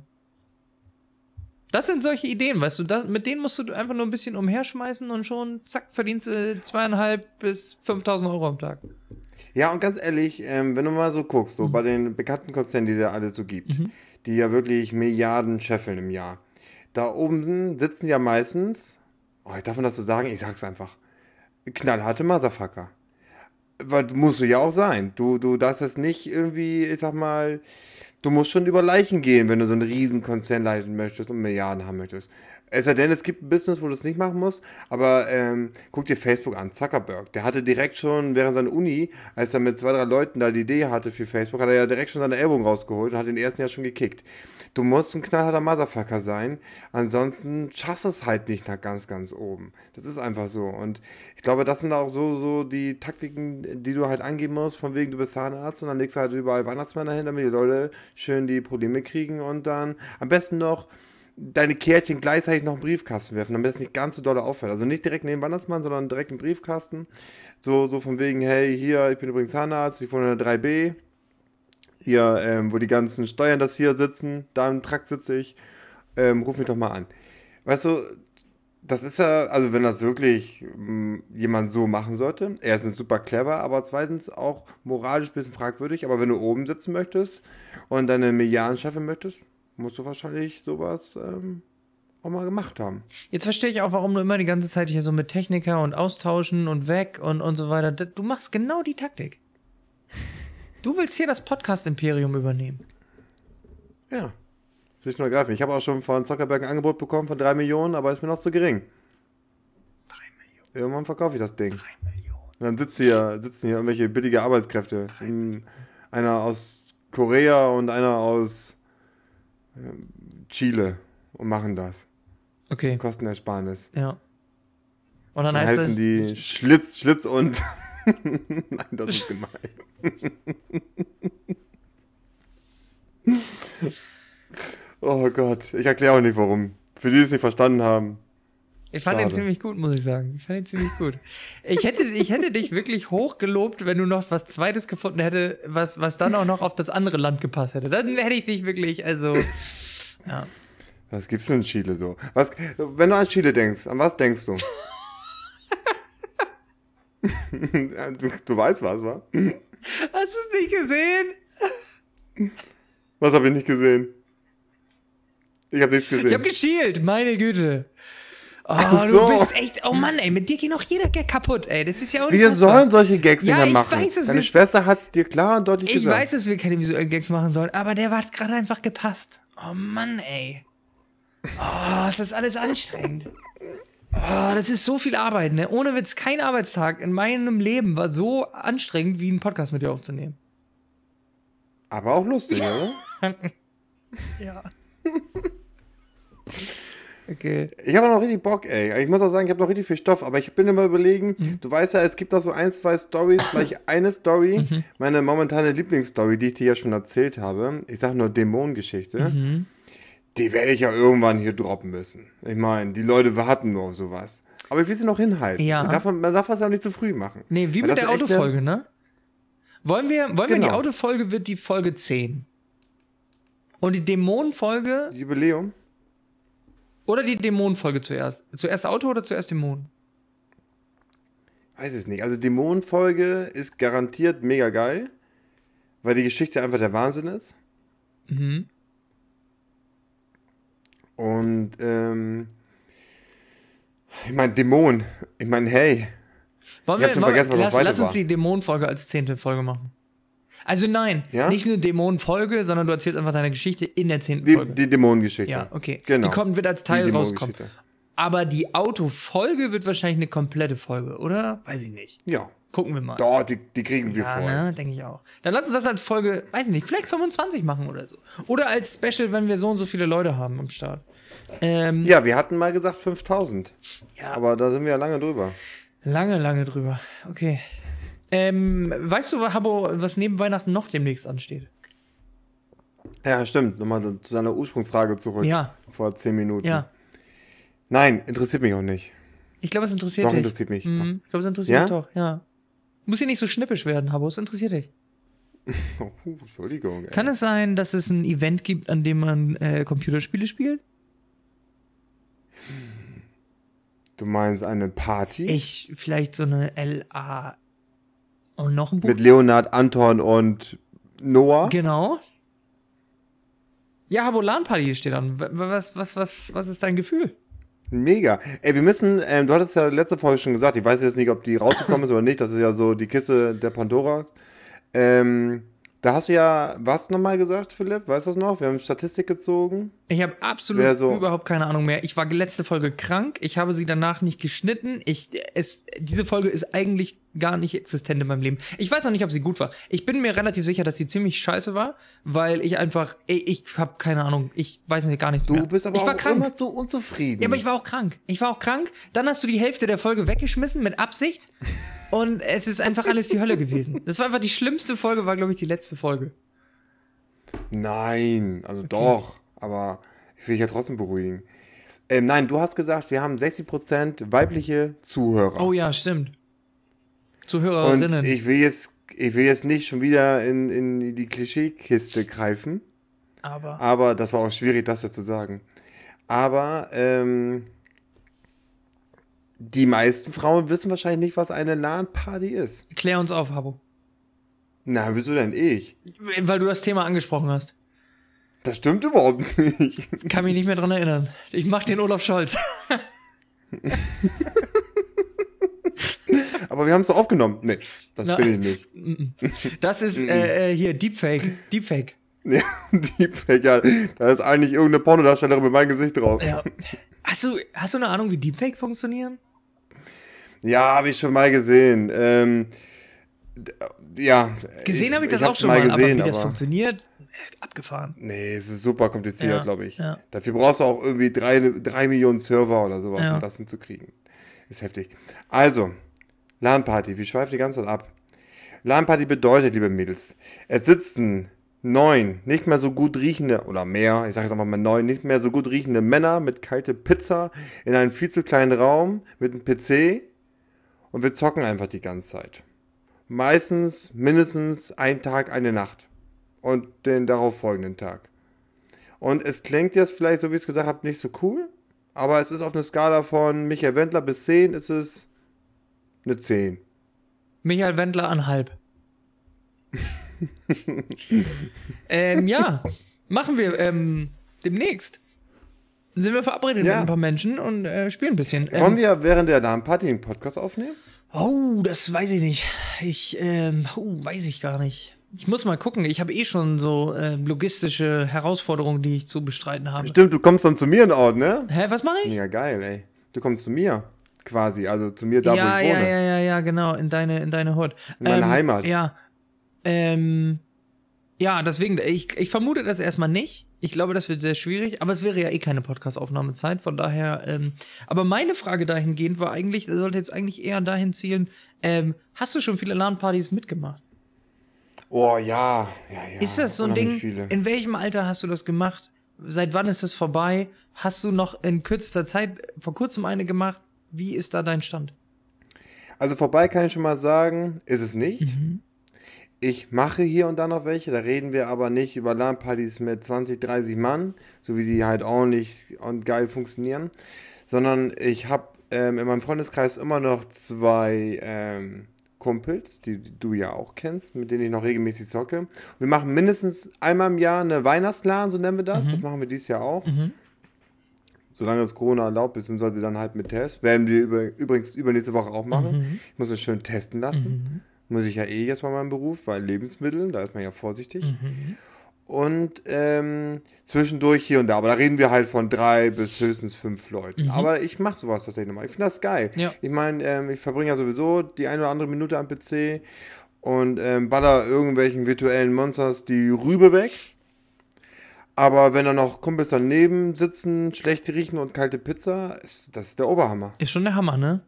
Das sind solche Ideen, weißt du, das, mit denen musst du einfach nur ein bisschen umherschmeißen und schon, zack, verdienst du zweieinhalb bis 5000 Euro am Tag. Ja, und ganz ehrlich, ähm, wenn du mal so guckst, Mhm. so bei den bekannten Konzernen, die da alle so gibt, die ja wirklich Milliarden scheffeln im Jahr, da oben sitzen ja meistens, oh, ich darf man das so sagen, ich sag's einfach, knallharte Motherfucker. Weil musst du ja auch sein. Du, du darfst es nicht irgendwie, ich sag mal, du musst schon über Leichen gehen, wenn du so einen riesen Konzern leiten möchtest und Milliarden haben möchtest. Es sei denn, es gibt ein Business, wo du es nicht machen musst, aber ähm, guck dir Facebook an, Zuckerberg. Der hatte direkt schon während seiner Uni, als er mit zwei, drei Leuten da die Idee hatte für Facebook, hat er ja direkt schon seine Ellbogen rausgeholt und hat den ersten Jahr schon gekickt. Du musst ein knallharter Motherfucker sein, ansonsten schaffst du es halt nicht nach ganz, ganz oben. Das ist einfach so. Und ich glaube, das sind auch so, so die Taktiken, die du halt angeben musst, von wegen du bist Zahnarzt und dann legst du halt überall Weihnachtsmänner hin, damit die Leute schön die Probleme kriegen und dann am besten noch deine Kärtchen gleichzeitig noch den Briefkasten werfen, damit es nicht ganz so doll auffällt. Also nicht direkt neben Weihnachtsmann, sondern direkt im Briefkasten. So, so von wegen, hey, hier, ich bin übrigens Zahnarzt, ich wohne in der 3b. Hier, ähm, wo die ganzen Steuern das hier sitzen, da im Trakt sitze ich. Ähm, ruf mich doch mal an. Weißt du, das ist ja, also wenn das wirklich mh, jemand so machen sollte, erstens super clever, aber zweitens auch moralisch ein bisschen fragwürdig. Aber wenn du oben sitzen möchtest und deine Milliarden schaffen möchtest, musst du wahrscheinlich sowas ähm, auch mal gemacht haben. Jetzt verstehe ich auch, warum du immer die ganze Zeit hier so mit Techniker und austauschen und weg und, und so weiter. Du machst genau die Taktik. Du willst hier das Podcast-Imperium übernehmen. Ja. Schlicht und ergreifend. Ich habe auch schon von Zuckerberg ein Angebot bekommen von 3 Millionen, aber ist mir noch zu gering. 3 Millionen. Irgendwann verkaufe ich das Ding. Drei Millionen. Und dann sitzen hier, sitzen hier irgendwelche billige Arbeitskräfte. Einer aus Korea und einer aus Chile und machen das. Okay, Kostenersparnis. ja. Und dann Dann heißt heißen die Schlitz, Schlitz und. Nein, das ist gemein. oh Gott, ich erkläre auch nicht warum. Für die, die es nicht verstanden haben. Ich fand ihn schade. ziemlich gut, muss ich sagen. Ich fand ihn ziemlich gut. Ich hätte, ich hätte dich wirklich hoch gelobt, wenn du noch was Zweites gefunden hätte, was, was dann auch noch auf das andere Land gepasst hätte. Dann hätte ich dich wirklich, also, ja. Was gibt's denn in Chile so? Was, wenn du an Chile denkst, an was denkst du? Du, du weißt was, wa? Hast du es nicht gesehen? Was habe ich nicht gesehen? Ich habe nichts gesehen. Ich hab geschielt, meine Güte. Oh, so. du bist echt, oh Mann, ey, mit dir geht auch jeder Gag kaputt, ey. Das ist ja wir unfassbar. sollen solche Gags Ja, nicht mehr ich machen. weiß es, Deine wir- Schwester hat's dir klar und deutlich Ich gesagt. weiß, dass wir keine visuellen Gags machen sollen, aber der hat gerade einfach gepasst. Oh Mann, ey. Oh, ist das alles anstrengend. Oh, das ist so viel Arbeit, ne? Ohne Witz, kein Arbeitstag in meinem Leben war so anstrengend, wie einen Podcast mit dir aufzunehmen. Aber auch lustig, oder? Ja. Okay. Ich habe noch richtig Bock, ey. Ich muss auch sagen, ich habe noch richtig viel Stoff, aber ich bin immer überlegen, Mhm. du weißt ja, es gibt da so ein, zwei Stories, gleich eine Story, Mhm. meine momentane Lieblingsstory, die ich dir ja schon erzählt habe. Ich sag nur Dämonengeschichte. Mhm. Die werde ich ja irgendwann hier droppen müssen. Ich meine, die Leute warten nur auf sowas. Aber ich will sie noch hinhalten. Ja. Man darf, man darf das ja auch nicht zu früh machen. Nee, wie Weil mit der Autofolge, ne? Wollen wir, wollen wir die Genau. Autofolge wird die Folge 10. Und die Dämonenfolge Jubiläum? Oder die Dämonenfolge zuerst? Zuerst Auto oder zuerst Dämonen? Weiß es nicht. Also Dämonenfolge ist garantiert mega geil, weil die Geschichte einfach der Wahnsinn ist. Mhm. Und ähm, ich meine, Dämon. Ich meine, hey. Wollen Ich hab schon vergessen, was das lass, zweite lass uns war. die Dämonenfolge als zehnte Folge machen. Also nein, Ja? nicht eine Dämonenfolge, sondern du erzählst einfach deine Geschichte in der zehnten Die, Folge. die Dämonengeschichte. ja, okay. Genau. Die kommt, wird als Teil rauskommen. Aber die Autofolge wird wahrscheinlich eine komplette Folge, oder? Weiß ich nicht. Ja. Gucken wir mal. Doch, die, die kriegen wir ja, voll. ne, denke ich auch. Dann lass uns das als Folge, weiß ich nicht, vielleicht 25 machen oder so. Oder als Special, wenn wir so und so viele Leute haben am Start. Ähm, Ja, wir hatten mal gesagt 5000. Ja. Aber da sind wir ja lange drüber. Lange, lange drüber. Okay. Ähm, weißt du, Habo, was neben Weihnachten noch demnächst ansteht? Ja, stimmt. Nochmal zu deiner Ursprungsfrage zurück. Ja. Vor 10 Minuten. Ja. Nein, interessiert mich auch nicht. Ich glaube, es interessiert Doch, dich. interessiert mich. Mhm. Ich glaube, es interessiert Ja? dich doch, ja. Muss hier nicht so schnippisch werden, Habo, es interessiert dich. Oh, Entschuldigung. Ey. Kann es sein, dass es ein Event gibt, an dem man äh, Computerspiele spielt? Du meinst eine Party? Ich, vielleicht so eine LA und noch ein Buch. Mit Leonard, Anton und Noah? Genau. Ja, Habo LAN-Party steht an. Was, was, was, was ist dein Gefühl? Mega. Ey, wir müssen, ähm, du hattest ja letzte Folge schon gesagt, ich weiß jetzt nicht, ob die rausgekommen ist oder nicht, das ist ja so die Kiste der Pandora. Ähm, da hast du ja was nochmal gesagt, Philipp? Weißt du das noch? Wir haben Statistik gezogen. Ich habe absolut so- überhaupt keine Ahnung mehr. Ich war letzte Folge krank. Ich habe sie danach nicht geschnitten. Ich, es, diese Folge ist eigentlich gar nicht existent in meinem Leben. Ich weiß auch nicht, ob sie gut war. Ich bin mir relativ sicher, dass sie ziemlich scheiße war, weil ich einfach, ich, ich habe keine Ahnung. Ich weiß nicht gar nichts Du mehr. bist aber ich war auch krank. immer so unzufrieden. Ja, aber ich war auch krank. Ich war auch krank. Dann hast du die Hälfte der Folge weggeschmissen mit Absicht. Und es ist einfach alles die Hölle gewesen. Das war einfach die schlimmste Folge, war, glaube ich, die letzte Folge. Nein, also doch, aber ich will dich ja trotzdem beruhigen. Ähm, nein, du hast gesagt, wir haben 60% weibliche Zuhörer. Oh ja, stimmt. Und Zuhörerinnen. ich will jetzt, ich will jetzt nicht schon wieder in, in die Klischeekiste greifen, aber. aber das war auch schwierig, das ja zu sagen. Aber ähm, die meisten Frauen wissen wahrscheinlich nicht, was eine LAN-Party ist. Klär uns auf, Habo. Na, wieso denn ich? Weil du das Thema angesprochen hast. Das stimmt überhaupt nicht. Kann mich nicht mehr dran erinnern. Ich mach den Olaf Scholz. Aber wir haben es so aufgenommen. Nee, das Na. bin ich nicht. Das ist äh, äh, hier Deepfake. Deepfake. Ja, Deepfake, ja. Da ist eigentlich irgendeine Pornodarstellerin mit meinem Gesicht drauf. Ja. Hast du, hast du eine Ahnung, wie Deepfake funktionieren? Ja, habe ich schon mal gesehen. Ähm, ja. Gesehen habe ich das auch schon mal, gesehen, aber wie das aber- funktioniert, äh, abgefahren. Nee, es ist super kompliziert, Ja, glaube ich. ja. Dafür brauchst du auch irgendwie drei, drei Millionen Server oder sowas, Ja. um das hinzukriegen. Ist heftig. Also, LAN-Party, wir schweifen die ganze Zeit ab. LAN-Party bedeutet, liebe Mädels, es sitzen neun nicht mehr so gut riechende, oder mehr, ich sage jetzt einfach mal neun, nicht mehr so gut riechende Männer mit kalte Pizza in einem viel zu kleinen Raum mit einem PC und wir zocken einfach die ganze Zeit. Meistens mindestens ein Tag, eine Nacht und den darauf folgenden Tag. Und es klingt jetzt vielleicht, so wie ich es gesagt habe, nicht so cool, aber es ist auf einer Skala von Michael Wendler bis 10 ist es eine 10. Michael Wendler an halb. ähm, ja, machen wir ähm, demnächst. Sind wir verabredet Ja. mit ein paar Menschen und äh, spielen ein bisschen. Wollen Ähm, wir während der LAN-Party einen Podcast aufnehmen? oh, das weiß ich nicht. Ich, ähm, oh, weiß ich gar nicht. Ich muss mal gucken. Ich habe eh schon so äh, logistische Herausforderungen, die ich zu bestreiten habe. Stimmt, du kommst dann zu mir in Ort, ne? Hä, was mache ich? Ja, geil, ey. Du kommst zu mir, quasi, also zu mir da, ja, wo ich ja, wohne. ja, ja, ja, genau, in deine, in deine Hut. In meine Heimat. Ja. Ähm, ja, deswegen, ich, ich vermute das erstmal nicht. Ich glaube, das wird sehr schwierig, aber es wäre ja eh keine Podcast-Aufnahmezeit, von daher, ähm, aber meine Frage dahingehend war eigentlich, sollte jetzt eigentlich eher dahin zielen, ähm, hast du schon viele LAN-Partys mitgemacht? Oh, ja, ja, ja. Ist das so ein Ding? In welchem Alter hast du das gemacht? Seit wann ist das vorbei? Hast du noch in kürzester Zeit vor kurzem eine gemacht? Wie ist da dein Stand? Also vorbei kann ich schon mal sagen, ist es nicht. Mhm. Ich mache hier und da noch welche, da reden wir aber nicht über LAN-Partys mit 20, 30 Mann, so wie die halt ordentlich und geil funktionieren, sondern ich habe ähm, in meinem Freundeskreis immer noch zwei ähm, Kumpels, die, die du ja auch kennst, mit denen ich noch regelmäßig zocke. Wir machen mindestens einmal im Jahr eine Weihnachtslan, so nennen wir das. Das machen wir dieses Jahr auch. Solange es Corona erlaubt, beziehungsweise dann halt mit Test. Werden wir über, übrigens übernächste Woche auch machen. Ich muss es schön testen lassen. Muss ich ja eh jetzt bei meinem Beruf, weil Lebensmittel, da ist man ja vorsichtig. Und ähm, zwischendurch hier und da. Aber da reden wir halt von drei bis höchstens fünf Leuten. Aber ich mache sowas tatsächlich nochmal. Ich finde das geil. Ja. Ich meine, ähm, ich verbringe ja sowieso die eine oder andere Minute am PC und ähm, baller irgendwelchen virtuellen Monsters die Rübe weg. Aber wenn da noch Kumpels daneben sitzen, schlecht riechen und kalte Pizza, ist, das ist der Oberhammer. Ist schon der Hammer, ne?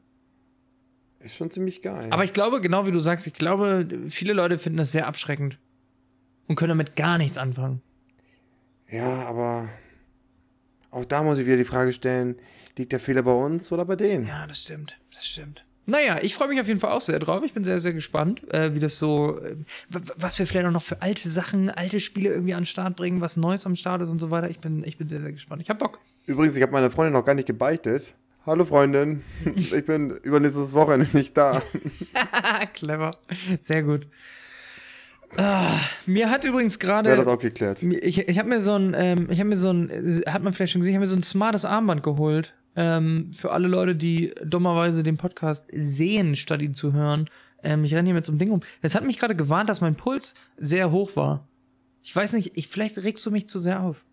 Ist schon ziemlich geil. Aber ich glaube, genau wie du sagst, ich glaube, viele Leute finden das sehr abschreckend und können damit gar nichts anfangen. ja, aber auch da muss ich wieder die Frage stellen, liegt der Fehler bei uns oder bei denen? Ja, das stimmt. Das stimmt. Naja, ich freue mich auf jeden Fall auch sehr drauf. Ich bin sehr, sehr gespannt, äh, wie das so, äh, was wir vielleicht auch noch für alte Sachen, alte Spiele irgendwie an den Start bringen, was Neues am Start ist und so weiter. Ich bin, ich bin sehr, sehr gespannt. Ich hab Bock. Übrigens, ich habe meiner Freundin noch gar nicht gebeichtet. Hallo Freundin, ich bin übernächstes Wochenende nicht da. Clever. Sehr gut. Ah, mir hat übrigens Wer hat das gerade. auch geklärt? Ich, ich habe mir so ein, ähm, ich habe mir so ein, äh, hat man vielleicht schon gesehen, ich habe mir so ein smartes Armband geholt. Ähm, für alle Leute, die dummerweise den Podcast sehen, statt ihn zu hören. Ähm, ich renne hier mit so einem Ding um. Das hat mich gerade gewarnt, dass mein Puls sehr hoch war. Ich weiß nicht, ich, vielleicht regst du mich zu sehr auf.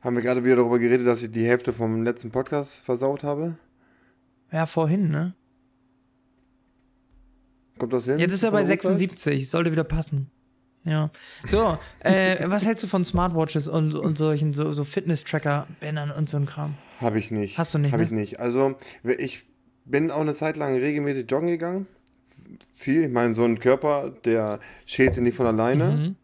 Haben wir gerade wieder darüber geredet, dass ich die Hälfte vom letzten Podcast versaut habe? Ja, vorhin, ne? Kommt das hin? Jetzt ist er bei der Uhrzeit? 76, sollte wieder passen. Ja. So, äh, was hältst du von Smartwatches und, und solchen so, so Fitness-Tracker-Bändern und so ein Kram? Habe ich nicht. Hast du nicht, Habe ne? ich nicht. Also, ich bin auch eine Zeit lang regelmäßig joggen gegangen. Viel. Ich meine, so ein Körper, der schält sich nicht von alleine. Mhm.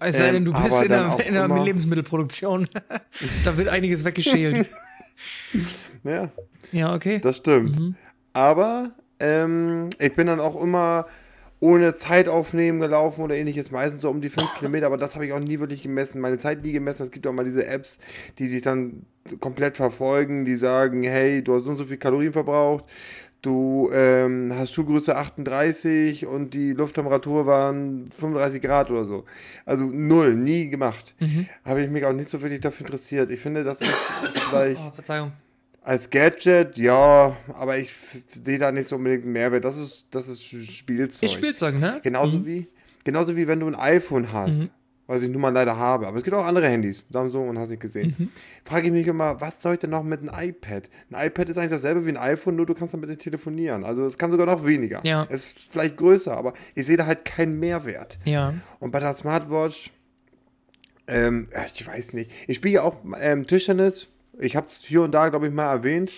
Es sei Ähm, denn, du bist in der, in Lebensmittelproduktion. da wird einiges weggeschält. Ja, ja, okay. das stimmt. Mhm. Aber ähm, ich bin dann auch immer ohne Zeit aufnehmen gelaufen oder ähnliches, meistens so um die 5 Kilometer, aber das habe ich auch nie wirklich gemessen. Meine Zeit nie gemessen. Es gibt auch mal diese Apps, die dich dann komplett verfolgen, die sagen, hey, du hast so und so viel Kalorien verbraucht, du ähm, hast Schuhgröße 38 und die Lufttemperatur waren 35 Grad oder so. Also null, nie gemacht. Mhm. Habe ich mich auch nicht so wirklich dafür interessiert. Ich finde, das ist vielleicht Oh, Verzeihung. Als Gadget, ja, aber ich sehe da nicht so unbedingt einen Mehrwert. Das ist, das ist Spielzeug. Ist Spielzeug, ne? Genauso wie, genauso wie wenn du ein iPhone hast. was ich nun mal leider habe. Aber es gibt auch andere Handys, Samsung und hast nicht gesehen. Mhm. Frage ich mich immer, was soll ich denn noch mit einem iPad? Ein iPad ist eigentlich dasselbe wie ein iPhone, nur du kannst damit telefonieren. Also es kann sogar noch weniger. Ja. Es ist vielleicht größer, aber ich sehe da halt keinen Mehrwert. Ja. Und bei der Smartwatch, ähm, ich weiß nicht. Ich spiele ja auch ähm, Tischtennis. Ich habe es hier und da, glaube ich, mal erwähnt.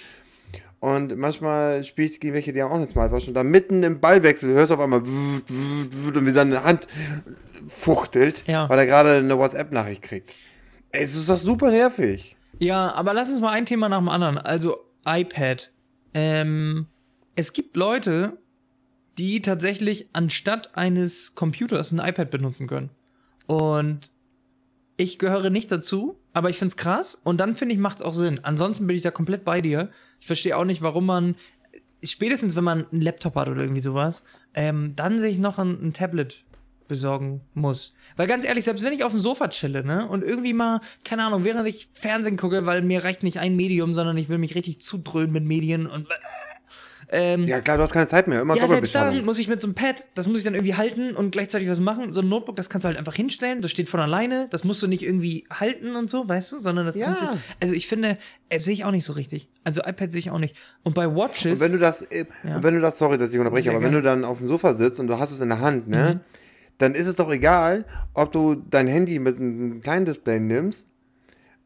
Und manchmal spiele ich gegen welche, die haben auch eine Smartwatch. Und dann mitten im Ballwechsel hörst du auf einmal und wie seine Hand fuchtelt, Ja. weil er gerade eine WhatsApp-Nachricht kriegt. Ey, Es ist doch super nervig. Ja, aber lass uns mal ein Thema nach dem anderen. Also iPad. Ähm, es gibt Leute, die tatsächlich anstatt eines Computers ein iPad benutzen können. Und ich gehöre nicht dazu, aber ich find's krass. Und dann finde ich, macht's auch Sinn. Ansonsten bin ich da komplett bei dir. Ich verstehe auch nicht, warum man spätestens, wenn man einen Laptop hat oder irgendwie sowas, ähm, dann sich noch ein, ein Tablet besorgen muss. Weil ganz ehrlich, selbst wenn ich auf dem Sofa chille, ne, und irgendwie mal, keine Ahnung, während ich Fernsehen gucke, weil mir reicht nicht ein Medium, sondern ich will mich richtig zudröhnen mit Medien und ähm, Ja, klar, du hast keine Zeit mehr. Immer ja, selbst dann muss ich mit so einem Pad, das muss ich dann irgendwie halten und gleichzeitig was machen. So ein Notebook, das kannst du halt einfach hinstellen, das steht von alleine, das musst du nicht irgendwie halten und so, weißt du, sondern das kannst Ja. du. Also ich finde, äh, sehe ich auch nicht so richtig. Also iPad sehe ich auch nicht. Und bei Watches. Und wenn du das, äh, Ja. wenn du das, sorry, dass ich unterbreche, aber wenn gerne. du dann auf dem Sofa sitzt und du hast es in der Hand, ne, Mhm. dann ist es doch egal, ob du dein Handy mit einem kleinen Display nimmst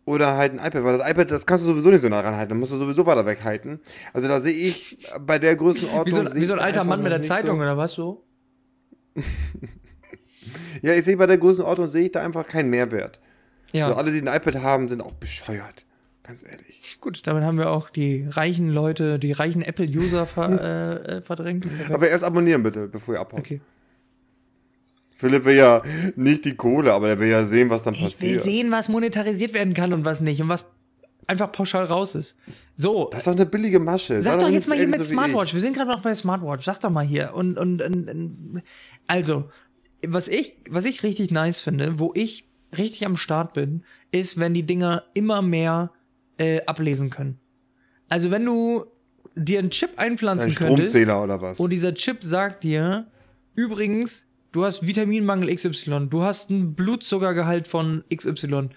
oder halt ein iPad, weil das iPad, das kannst du sowieso nicht so nah ranhalten, dann musst du sowieso weiter weghalten. Also da sehe ich bei der Größenordnung. wie so, wie so ein alter Mann mit der Zeitung So, oder was so? ja, ich sehe bei der Größenordnung sehe ich da einfach keinen Mehrwert. Ja. Also alle, die ein iPad haben, sind auch bescheuert. Ganz ehrlich. Gut, damit haben wir auch die reichen Leute, die reichen Apple-User ver, äh, äh, verdrängt. Aber erst abonnieren bitte, bevor ihr abhaut. Okay. Philipp will ja nicht die Kohle, aber er will ja sehen, was dann Ich will passiert. sehen, was monetarisiert werden kann und was nicht und was einfach pauschal raus ist. So, Das ist doch eine billige Masche. Sei Sag doch nicht jetzt mal hier mit so ich. Smartwatch. Wir sind gerade noch bei Smartwatch. Sag doch mal hier. Und, und, und, und also, was ich, was ich richtig nice finde, wo ich richtig am Start bin, ist, wenn die Dinger immer mehr äh, ablesen können. Also, wenn du dir einen Chip einpflanzen Ein könntest Stromzähler oder was? und dieser Chip sagt dir, übrigens, du hast Vitaminmangel XY, du hast einen Blutzuckergehalt von XY,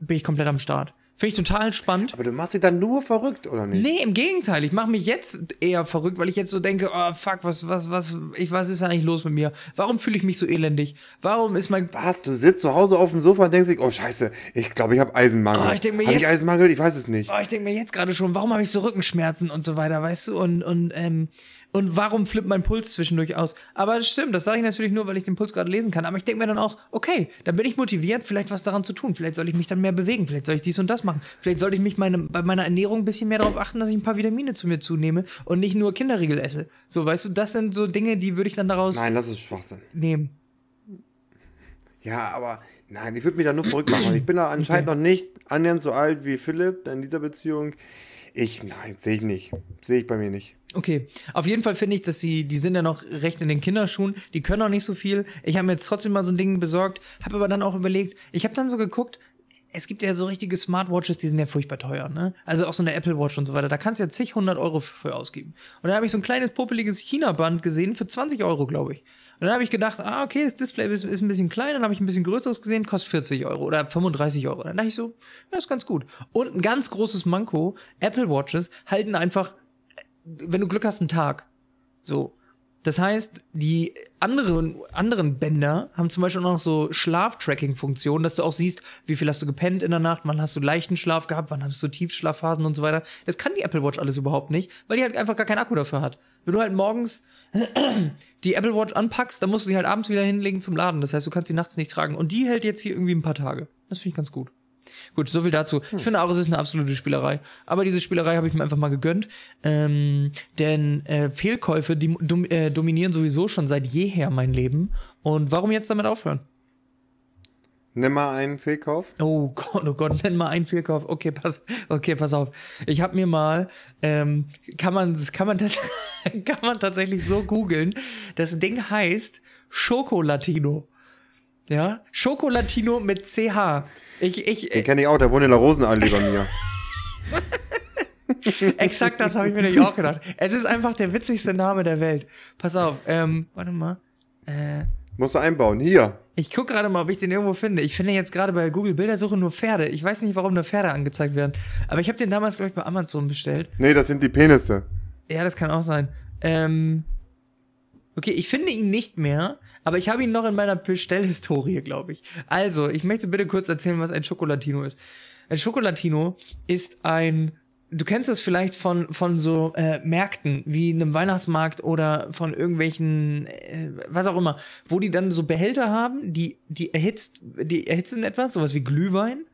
bin ich komplett am Start. Finde ich total spannend. Aber du machst dich dann nur verrückt, oder nicht? Nee, im Gegenteil. Ich mache mich jetzt eher verrückt, weil ich jetzt so denke, oh fuck, was, was, was, ich, was ist eigentlich los mit mir? Warum fühle ich mich so elendig? Warum ist mein. Was? Du sitzt zu Hause auf dem Sofa und denkst dich, oh scheiße, ich glaube, ich habe Eisenmangel. Oh, ich denk mir hab ich Eisenmangel? Ich weiß es nicht. Oh, ich denke mir jetzt gerade schon, warum habe ich so Rückenschmerzen und so weiter, weißt du? Und, und, ähm, und warum flippt mein Puls zwischendurch aus? Aber stimmt, das sage ich natürlich nur, weil ich den Puls gerade lesen kann. Aber ich denke mir dann auch, okay, dann bin ich motiviert, vielleicht was daran zu tun. Vielleicht soll ich mich dann mehr bewegen. Vielleicht soll ich dies und das machen. Vielleicht sollte ich mich meine, bei meiner Ernährung ein bisschen mehr darauf achten, dass ich ein paar Vitamine zu mir zunehme und nicht nur Kinderriegel esse. So, weißt du, das sind so Dinge, die würde ich dann daraus Nein, das ist Schwachsinn. nehmen. Ja, aber nein, ich würde mich da nur verrückt machen. Ich bin da anscheinend noch nicht annähernd so alt wie Philipp in dieser Beziehung. Ich, nein, sehe ich nicht. Sehe ich bei mir nicht. Okay, auf jeden Fall finde ich, dass sie, die sind ja noch recht in den Kinderschuhen, die können auch nicht so viel. Ich habe mir jetzt trotzdem mal so ein Ding besorgt, habe aber dann auch überlegt, ich habe dann so geguckt, es gibt ja so richtige Smartwatches, die sind ja furchtbar teuer, ne? Also auch so eine Apple Watch und so weiter, da kannst du ja zig hundert Euro für ausgeben. Und dann habe ich so ein kleines popeliges China-Band gesehen für 20 Euro, glaube ich. Und dann habe ich gedacht, ah, okay, das Display ist, ist ein bisschen klein, dann habe ich ein bisschen größeres gesehen, kostet 40 Euro oder 35 Euro. Dann dachte ich so, ja, ist ganz gut. Und ein ganz großes Manko, Apple Watches halten einfach wenn du Glück hast, einen Tag. So. Das heißt, die anderen, anderen Bänder haben zum Beispiel auch noch so Schlaftracking-Funktionen, dass du auch siehst, wie viel hast du gepennt in der Nacht, wann hast du leichten Schlaf gehabt, wann hattest du Tiefschlafphasen und so weiter. Das kann die Apple Watch alles überhaupt nicht, weil die halt einfach gar keinen Akku dafür hat. Wenn du halt morgens die Apple Watch anpackst, dann musst du sie halt abends wieder hinlegen zum Laden. Das heißt, du kannst sie nachts nicht tragen. Und die hält jetzt hier irgendwie ein paar Tage. Das finde ich ganz gut. Gut, so viel dazu. Ich finde auch, es ist eine absolute Spielerei. Aber diese Spielerei habe ich mir einfach mal gegönnt. Ähm, denn äh, Fehlkäufe die, dom, äh, dominieren sowieso schon seit jeher mein Leben. Und warum jetzt damit aufhören? Nimm mal einen Fehlkauf. Oh Gott, oh Gott, nenn mal einen Fehlkauf. Okay, pass, okay, pass auf. Ich habe mir mal, ähm, kann man, kann man, kann man tatsächlich so googeln. Das Ding heißt Schokolatino. Ja, Schokolatino mit CH. Ich, ich, Den kenne ich auch, der wohnt in der Rosenallee bei mir. Exakt das habe ich mir nämlich auch gedacht. Es ist einfach der witzigste Name der Welt. Pass auf, ähm, warte mal. Äh, Musst du einbauen. Hier. Ich gucke gerade mal, ob ich den irgendwo finde. Ich finde jetzt gerade bei Google Bildersuche nur Pferde. Ich weiß nicht, warum da Pferde angezeigt werden. Aber ich habe den damals, glaube ich, bei Amazon bestellt. Nee, das sind die Penisse. Ja, das kann auch sein. Ähm, okay, ich finde ihn nicht mehr, aber ich habe ihn noch in meiner Bestellhistorie, glaube ich. Also, ich möchte bitte kurz erzählen, was ein Schokolatino ist. Ein Schokolatino ist ein du kennst das vielleicht von, von so äh, Märkten, wie einem Weihnachtsmarkt oder von irgendwelchen, äh, was auch immer, wo die dann so Behälter haben, die, die erhitzt, die erhitzen etwas, sowas wie Glühwein.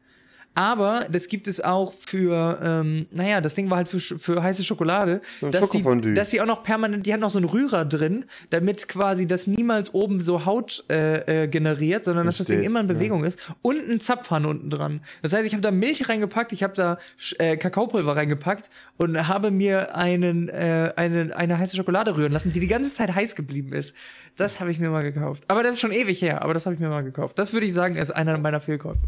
Aber das gibt es auch für, ähm, naja, das Ding war halt für, für heiße Schokolade. So dass, die, dass die auch noch permanent, die hat noch so einen Rührer drin, damit quasi das niemals oben so Haut äh, äh, generiert, sondern dass das Ding Versteht, immer in ja. Bewegung ist. Und ein Zapfhahn unten dran. Das heißt, ich habe da Milch reingepackt, ich habe da äh, Kakaopulver reingepackt und habe mir einen, äh, eine, eine heiße Schokolade rühren lassen, die die ganze Zeit heiß geblieben ist. Das habe ich mir mal gekauft. Aber das ist schon ewig her, aber das habe ich mir mal gekauft. Das würde ich sagen, ist einer meiner Fehlkäufe.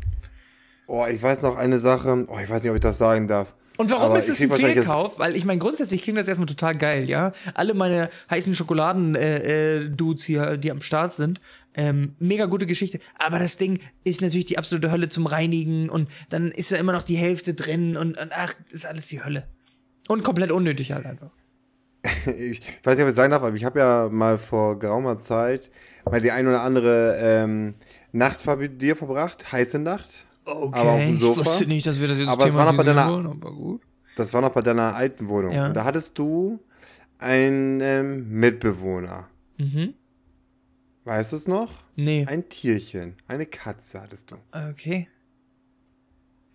Oh, ich weiß noch eine Sache. Oh, ich weiß nicht, ob ich das sagen darf. Und warum Aber ist es ein Fehlkauf? Weil ich meine, grundsätzlich klingt das erstmal total geil, ja. Alle meine heißen Schokoladen-Dudes äh, hier, die am Start sind, ähm, mega gute Geschichte. Aber das Ding ist natürlich die absolute Hölle zum Reinigen und dann ist da immer noch die Hälfte drin und, und ach, das ist alles die Hölle. Und komplett unnötig halt einfach. ich weiß nicht, ob ich sagen darf, aber ich habe ja mal vor geraumer Zeit mal die ein oder andere ähm, Nacht bei dir verbracht, heiße Nacht. Okay, Aber auf dem ich Sofa. wusste nicht, dass wir das jetzt Aber es war noch bei deiner- wollen, aber gut. Das war noch bei deiner alten Wohnung. Ja. Und da hattest du einen ähm, Mitbewohner. Mhm. Weißt du es noch? Nee. Ein Tierchen, eine Katze hattest du. Okay.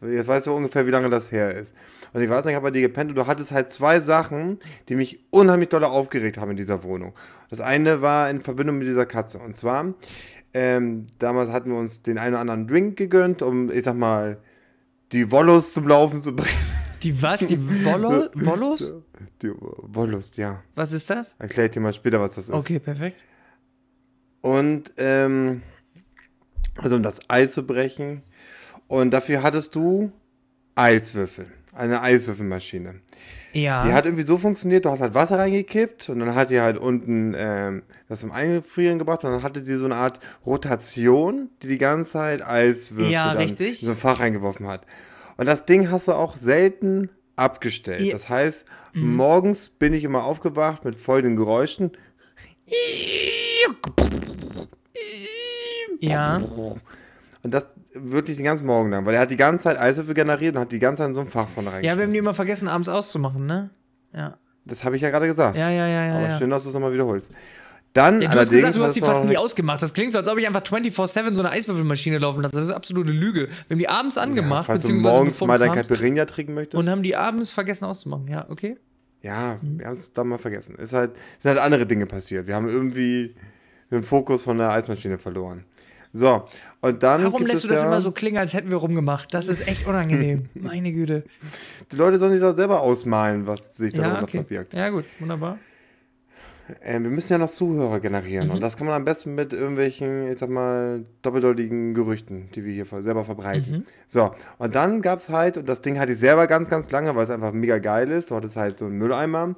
Jetzt weißt du ungefähr, wie lange das her ist. Und ich weiß nicht, ich habe bei dir gepennt und du hattest halt zwei Sachen, die mich unheimlich doll aufgeregt haben in dieser Wohnung. Das eine war in Verbindung mit dieser Katze. Und zwar, ähm, damals hatten wir uns den einen oder anderen Drink gegönnt, um, ich sag mal, die Wollust zum Laufen zu bringen. Die was? Die Wollo Wollos? Die Wollust, ja. Was ist das? Erkläre ich dir mal später, was das ist. Okay, perfekt. Und, ähm, also um das Eis zu brechen. Und dafür hattest du Eiswürfel. Eine Eiswürfelmaschine. Ja. Die hat irgendwie so funktioniert, du hast halt Wasser reingekippt und dann hat die halt unten ähm, das zum Eingefrieren gebracht und dann hatte sie so eine Art Rotation, die die ganze Zeit Eiswürfel Ja, dann richtig. in so ein Fach reingeworfen hat. Und das Ding hast du auch selten abgestellt. Ja. Mhm. Das heißt, morgens bin ich immer aufgewacht mit folgenden Geräuschen. ja. Und das wirklich den ganzen Morgen lang, weil er hat die ganze Zeit Eiswürfel generiert und hat die ganze Zeit in so ein Fach von Ja, wir haben die immer vergessen, abends auszumachen, ne? Ja. das habe ich ja gerade gesagt. Ja, ja, ja, ja. Aber ja. schön, dass du es nochmal wiederholst. Dann Ja, du hast gesagt, du hast die fast nie ausgemacht. Das klingt so, als ob ich einfach 24-7 so eine Eiswürfelmaschine laufen lasse. Das ist absolute Lüge. Wir haben die abends angemacht, Falls du beziehungsweise morgens bevor mal du dein Caipirinha trinken möchtest. und haben die abends vergessen auszumachen. Ja, okay. ja, wir haben es dann mal vergessen. Es halt, sind halt andere Dinge passiert. Wir haben irgendwie den Fokus von der Eismaschine verloren. So, und dann. Warum lässt du das ja, immer so klingen, als hätten wir rumgemacht? Das ist echt unangenehm. Meine Güte. Die Leute sollen sich das selber ausmalen, was sich Ja, darunter okay. verbirgt. Ja, gut. Wunderbar. Ähm, wir müssen ja noch Zuhörer generieren. Mhm. Und das kann man am besten mit irgendwelchen, ich sag mal, doppeldeutigen Gerüchten, die wir hier selber verbreiten. Mhm. So, und dann gab es halt, und das Ding hatte ich selber ganz, ganz lange, weil es einfach mega geil ist. Du hattest halt so einen Mülleimer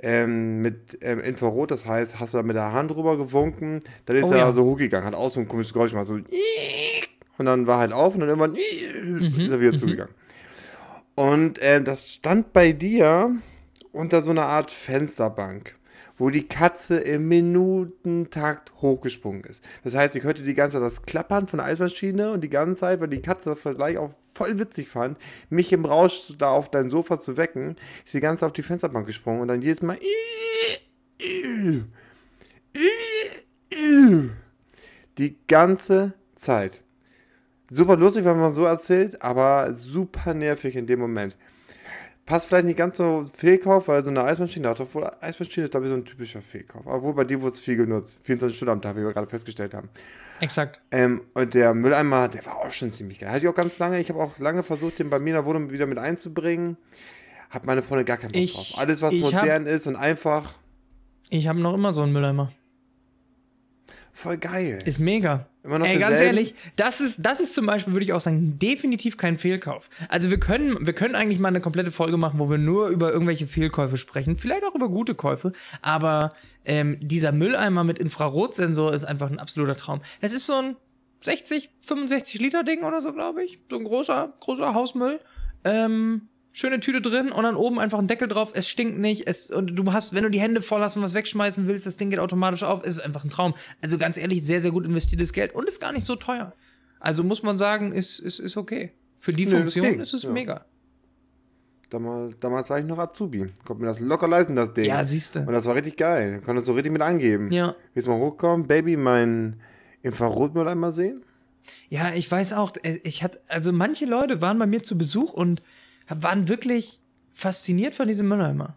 ähm, mit ähm, Infrarot, das heißt, hast du da mit der Hand drüber gewunken, dann ist Oh er ja. so hochgegangen, hat auch so ein komisches Geräusch gemacht, so und dann war halt auf und dann irgendwann ist er wieder zugegangen. Und ähm, das stand bei dir unter so einer Art Fensterbank, wo die Katze im Minutentakt hochgesprungen ist. Das heißt, ich hörte die ganze Zeit das Klappern von der Eismaschine und die ganze Zeit, weil die Katze das vielleicht auch voll witzig fand, mich im Rausch da auf dein Sofa zu wecken, ist die ganze Zeit auf die Fensterbank gesprungen und dann jedes Mal die ganze Zeit. Super lustig, wenn man so erzählt, aber super nervig in dem Moment. Passt vielleicht nicht ganz so Fehlkauf, weil so eine Eismaschine, hat obwohl Eismaschine ist, glaube ich, so ein typischer Fehlkauf. Obwohl bei dir wurde es viel genutzt. 24 Stunden am Tag, wie wir gerade festgestellt haben. Exakt. Ähm, und der Mülleimer, der war auch schon ziemlich geil. Hatte ich auch ganz lange. Ich habe auch lange versucht, den bei mir in der Wohnung wieder mit einzubringen. Hat meine Freundin gar keinen Bock Ich- drauf. Alles, was ich hab- modern ist und einfach Ich habe noch immer so einen Mülleimer. voll geil. Ist mega. Immer noch Ey, ganz ehrlich, das ist, das ist zum Beispiel, würde ich auch sagen, definitiv kein Fehlkauf. Also wir können, wir können eigentlich mal eine komplette Folge machen, wo wir nur über irgendwelche Fehlkäufe sprechen, vielleicht auch über gute Käufe, aber ähm, dieser Mülleimer mit Infrarotsensor ist einfach ein absoluter Traum. Es ist so ein, 60, 65 Liter Ding oder so, glaube ich. So ein großer, großer Hausmüll. Ähm, schöne Tüte drin und dann oben einfach ein Deckel drauf. Es stinkt nicht. Es, und du hast, wenn du die Hände voll hast und was wegschmeißen willst, das Ding geht automatisch auf. Es ist einfach ein Traum. Also ganz ehrlich, sehr, sehr gut investiertes Geld und ist gar nicht so teuer. Also muss man sagen, ist, ist, ist okay. Für die Nö, Funktion ist es ja. mega. Damals, damals war ich noch Azubi. Konnte mir das locker leisten, das Ding. Ja, siehste. Und das war richtig geil. Konntest du richtig mit angeben. Ja. Willst du mal hochkommen? Baby, mein Infrarotmüll einmal sehen? Ja, ich weiß auch, äh, ich hatte, also manche Leute waren bei mir zu Besuch und waren wirklich fasziniert von diesem Mülleimer.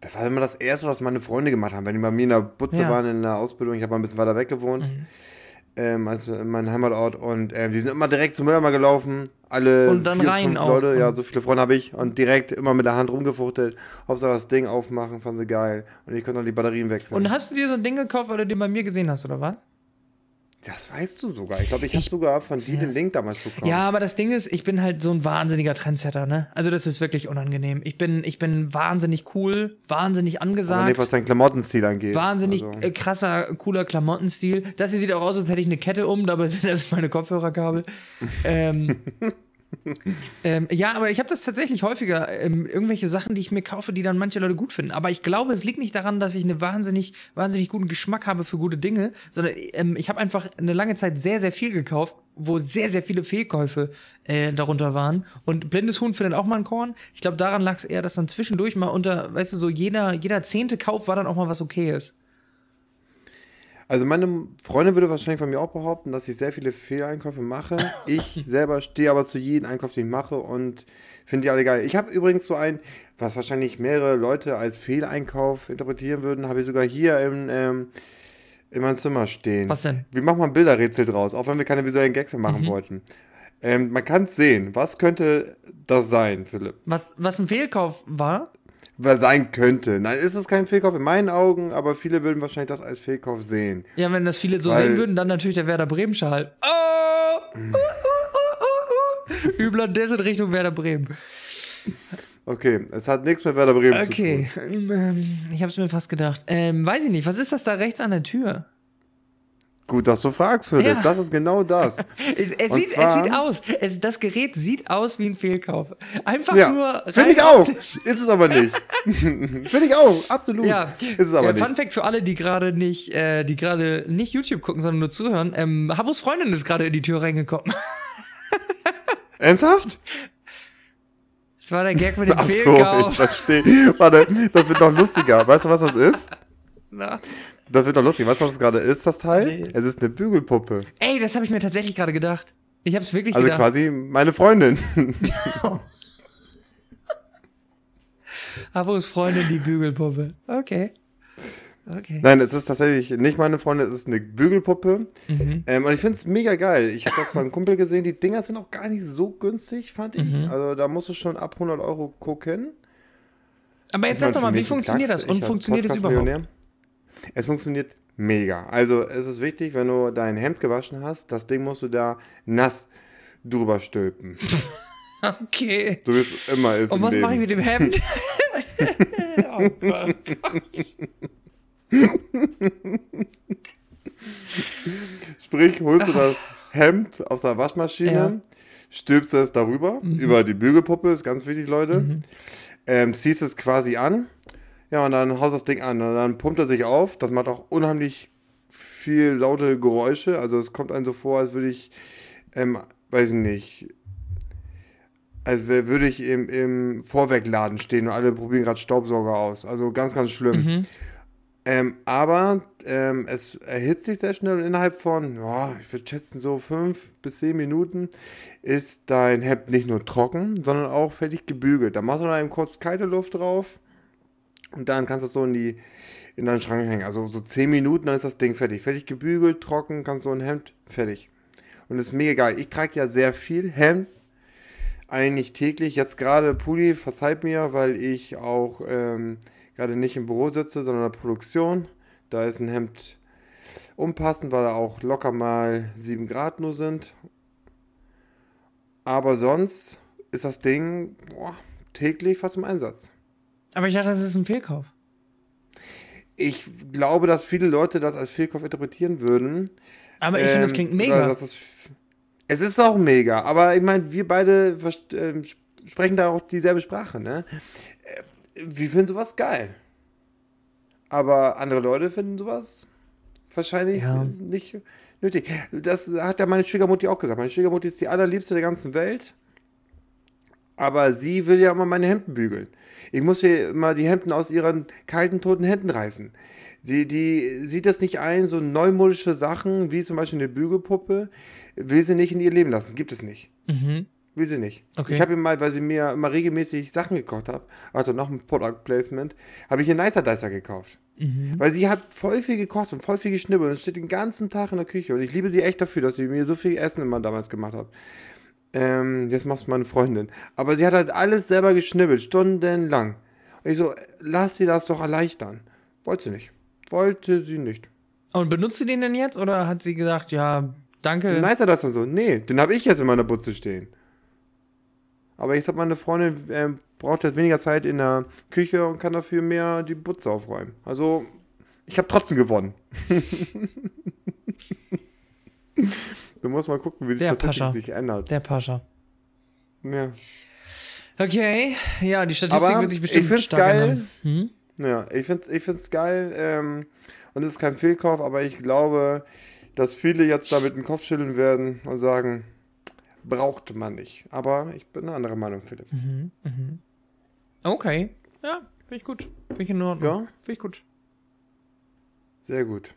Das war immer das Erste, was meine Freunde gemacht haben, wenn die bei mir in der Butze Ja. waren, in der Ausbildung. Ich habe mal ein bisschen weiter weg gewohnt, Mhm. ähm, als in meinem Heimatort. Und ähm, die sind immer direkt zum Mülleimer gelaufen. Alle Und dann vier, rein fünf. Leute, ja, Und- so viele Freunde habe ich. Und direkt immer mit der Hand rumgefuchtelt. Hauptsache das Ding aufmachen, fanden sie geil. Und ich konnte noch die Batterien wechseln. Und hast du dir so ein Ding gekauft, weil du den bei mir gesehen hast, oder was? Das weißt du sogar. Ich glaube, ich habe Ich- sogar von dir den Link damals bekommen. Ja, aber das Ding ist, ich bin halt so ein wahnsinniger Trendsetter, ne? Also das ist wirklich unangenehm. Ich bin, ich bin wahnsinnig cool, wahnsinnig Aber angesagt. nicht, was deinen Klamottenstil angeht. Wahnsinnig Also, äh, krasser, cooler Klamottenstil. Das hier sieht auch aus, als hätte ich eine Kette um, dabei sind das meine Kopfhörerkabel. ähm, ähm, ja, aber ich habe das tatsächlich häufiger, ähm, irgendwelche Sachen, die ich mir kaufe, die dann manche Leute gut finden. Aber ich glaube, es liegt nicht daran, dass ich einen wahnsinnig, wahnsinnig guten Geschmack habe für gute Dinge, sondern ähm, ich habe einfach eine lange Zeit sehr, sehr viel gekauft, wo sehr, sehr viele Fehlkäufe äh, darunter waren. Und blindes Huhn findet auch mal ein Korn. Ich glaube, daran lag es eher, dass dann zwischendurch mal unter, weißt du, so jeder, jeder zehnte Kauf war dann auch mal was Okayes. Also meine Freundin würde wahrscheinlich von mir auch behaupten, dass ich sehr viele Fehleinkäufe mache. Ich selber stehe aber zu jedem Einkauf, den ich mache und finde die alle geil. Ich habe übrigens so ein, was wahrscheinlich mehrere Leute als Fehleinkauf interpretieren würden, habe ich sogar hier im, ähm, in meinem Zimmer stehen. Was denn? Wir machen mal ein Bilderrätsel draus, auch wenn wir keine visuellen Gags mehr Mhm. machen wollten. Ähm, man kann es sehen. Was könnte das sein, Philipp? Was, was ein Fehlkauf war? Was sein könnte. Nein, ist es kein Fehlkauf in meinen Augen, aber viele würden wahrscheinlich das als Fehlkauf sehen. Ja, wenn das viele so Weil- sehen würden, dann natürlich der Werder. Oh! Uh, uh, uh, uh, uh. Übler Diss in Richtung Werder Bremen. Okay, es hat nichts mit Werder Bremen zu tun. Okay, ähm, ich hab's mir fast gedacht. Ähm, weiß ich nicht, was ist das da rechts an der Tür? Gut, dass du fragst, Philipp. Ja. Das ist genau das. Es, es, sieht, es zwar- sieht aus, es, das Gerät sieht aus wie ein Fehlkauf. Einfach ja, nur finde ich auch. Ist es aber nicht. finde ich auch, absolut. Ja, ist es aber ja, nicht. Fun Fact für alle, die gerade nicht, äh, die gerade nicht YouTube gucken, sondern nur zuhören. Ähm, Habos Freundin ist gerade in die Tür reingekommen. Ernsthaft? Das war der Gag mit dem Ach so, ich Fehlkauf. verstehe. Warte, das wird noch lustiger. Weißt du, was das ist? Na. Das wird doch lustig. Weißt du, was das gerade ist, das Teil? Nee. Es ist eine Bügelpuppe. Ey, das habe ich mir tatsächlich gerade gedacht. Ich habe es wirklich Also gedacht. quasi meine Freundin. Abos Freundin, die Bügelpuppe. Okay. Okay. Nein, es ist tatsächlich nicht meine Freundin, es ist eine Bügelpuppe. Mhm. Ähm, und ich finde es mega geil. Ich habe das beim Kumpel gesehen. Die Dinger sind auch gar nicht so günstig, fand ich. Mhm. Also da musst du schon ab 100 Euro gucken. Aber jetzt Ich sag doch mal, wie funktioniert Klacks. das? Und funktioniert es überhaupt? Es funktioniert mega. Also es ist wichtig, wenn du dein Hemd gewaschen hast, das Ding musst du da nass drüber stülpen. Okay. So wie es immer ist. Und was mache ich mit dem Hemd? oh Gott. Sprich, holst du das Hemd aus der Waschmaschine, Ja. stülpst es darüber, über die Bügelpuppe, ist ganz wichtig, Leute. Ähm, ziehst es quasi an. Ja, und dann haust das Ding an. Und dann pumpt er sich auf. Das macht auch unheimlich viel laute Geräusche. Also es kommt einem so vor, als würde ich, ähm, weiß ich nicht, als würde ich im, im Vorwerkladen stehen und alle probieren gerade Staubsauger aus. Also ganz, ganz schlimm. Mhm. Ähm, aber ähm, es erhitzt sich sehr schnell und innerhalb von, ja, ich würde schätzen, so fünf bis zehn Minuten ist dein Hemd nicht nur trocken, sondern auch fertig gebügelt. Da machst du dann eben kurz kalte Luft drauf und dann kannst du es so in, die, in deinen Schrank hängen. Also so zehn Minuten, dann ist das Ding fertig. Fertig gebügelt, trocken, kannst du ein Hemd, fertig. Und das ist mega geil. Ich trage ja sehr viel Hemd, eigentlich täglich. Jetzt gerade Pulli, verzeiht mir, weil ich auch ähm, gerade nicht im Büro sitze, sondern in der Produktion. Da ist ein Hemd unpassend, weil da auch locker mal 7 Grad nur sind. Aber sonst ist das Ding boah, täglich fast im Einsatz. Aber ich dachte, das ist ein Fehlkauf. Ich glaube, dass viele Leute das als Fehlkauf interpretieren würden. Aber ich finde, das klingt mega. es, es ist auch mega, aber ich meine, wir beide ähm, sp- sprechen da auch dieselbe Sprache, ne? Äh, Wir finden sowas geil. Aber andere Leute finden sowas wahrscheinlich Ja. nicht nötig. Das hat ja meine Schwiegermutti auch gesagt. Meine Schwiegermutti ist die allerliebste der ganzen Welt. Aber sie will ja immer meine Hemden bügeln. Ich muss ihr immer die Hemden aus ihren kalten, toten Händen reißen. Die, die sieht das nicht ein, so neumodische Sachen, wie zum Beispiel eine Bügelpuppe, will sie nicht in ihr Leben lassen. Gibt es nicht. Mhm. Will sie nicht. Okay. Ich habe ihr mal, weil sie mir immer regelmäßig Sachen gekocht hat, also noch ein Product Placement, habe ich ihr Nicer Dicer gekauft. Mhm. Weil sie hat voll viel gekocht und voll viel geschnibbelt und steht den ganzen Tag in der Küche. Und ich liebe sie echt dafür, dass sie mir so viel Essen immer damals gemacht hat. Ähm, jetzt machst du meine Freundin. Aber sie hat halt alles selber geschnibbelt, stundenlang. Und ich so, lass sie das doch erleichtern. Wollte sie nicht. Wollte sie nicht. Und benutzt sie den denn jetzt oder hat sie gesagt, ja, danke? Den Nicer Dicer so, nee, den habe ich jetzt in meiner Butze stehen. Aber jetzt hat meine Freundin, ähm, braucht jetzt weniger Zeit in der Küche und kann dafür mehr die Butze aufräumen. Also, ich habe trotzdem gewonnen. du musst mal gucken, wie Der die Statistik Pascha. sich ändert. Der Pascha. Ja. Okay, ja, die Statistik Aber wird sich bestimmt ich find's stark geil. Hm? Ja, ich finde es ich find's geil ähm, und es ist kein Fehlkauf, aber ich glaube, dass viele jetzt damit den Kopf schütteln werden und sagen, braucht man nicht. Aber ich bin eine andere Meinung, Philipp. Okay, ja, finde ich gut. Finde ich in Ordnung. Ja? Finde ich gut. Sehr gut.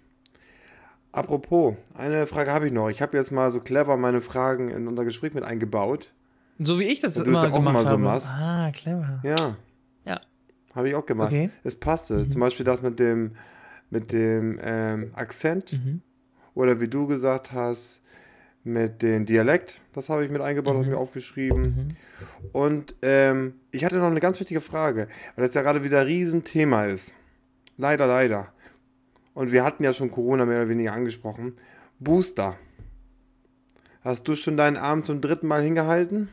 Apropos, eine Frage habe ich noch. Ich habe jetzt mal so clever meine Fragen in unser Gespräch mit eingebaut. So wie ich das Und du immer das auch gemacht mal so habe. machst. Ah, clever. Ja, Ja. habe ich auch gemacht. Okay. Es passte. Zum Beispiel das mit dem, mit dem ähm, Akzent. Oder wie du gesagt hast, mit dem Dialekt. Das habe ich mit eingebaut, habe ich mir aufgeschrieben. Und ähm, ich hatte noch eine ganz wichtige Frage, weil das ja gerade wieder ein Riesenthema ist. Leider, leider. Und wir hatten ja schon Corona mehr oder weniger angesprochen. Booster. Hast du schon deinen Arm zum dritten Mal hingehalten?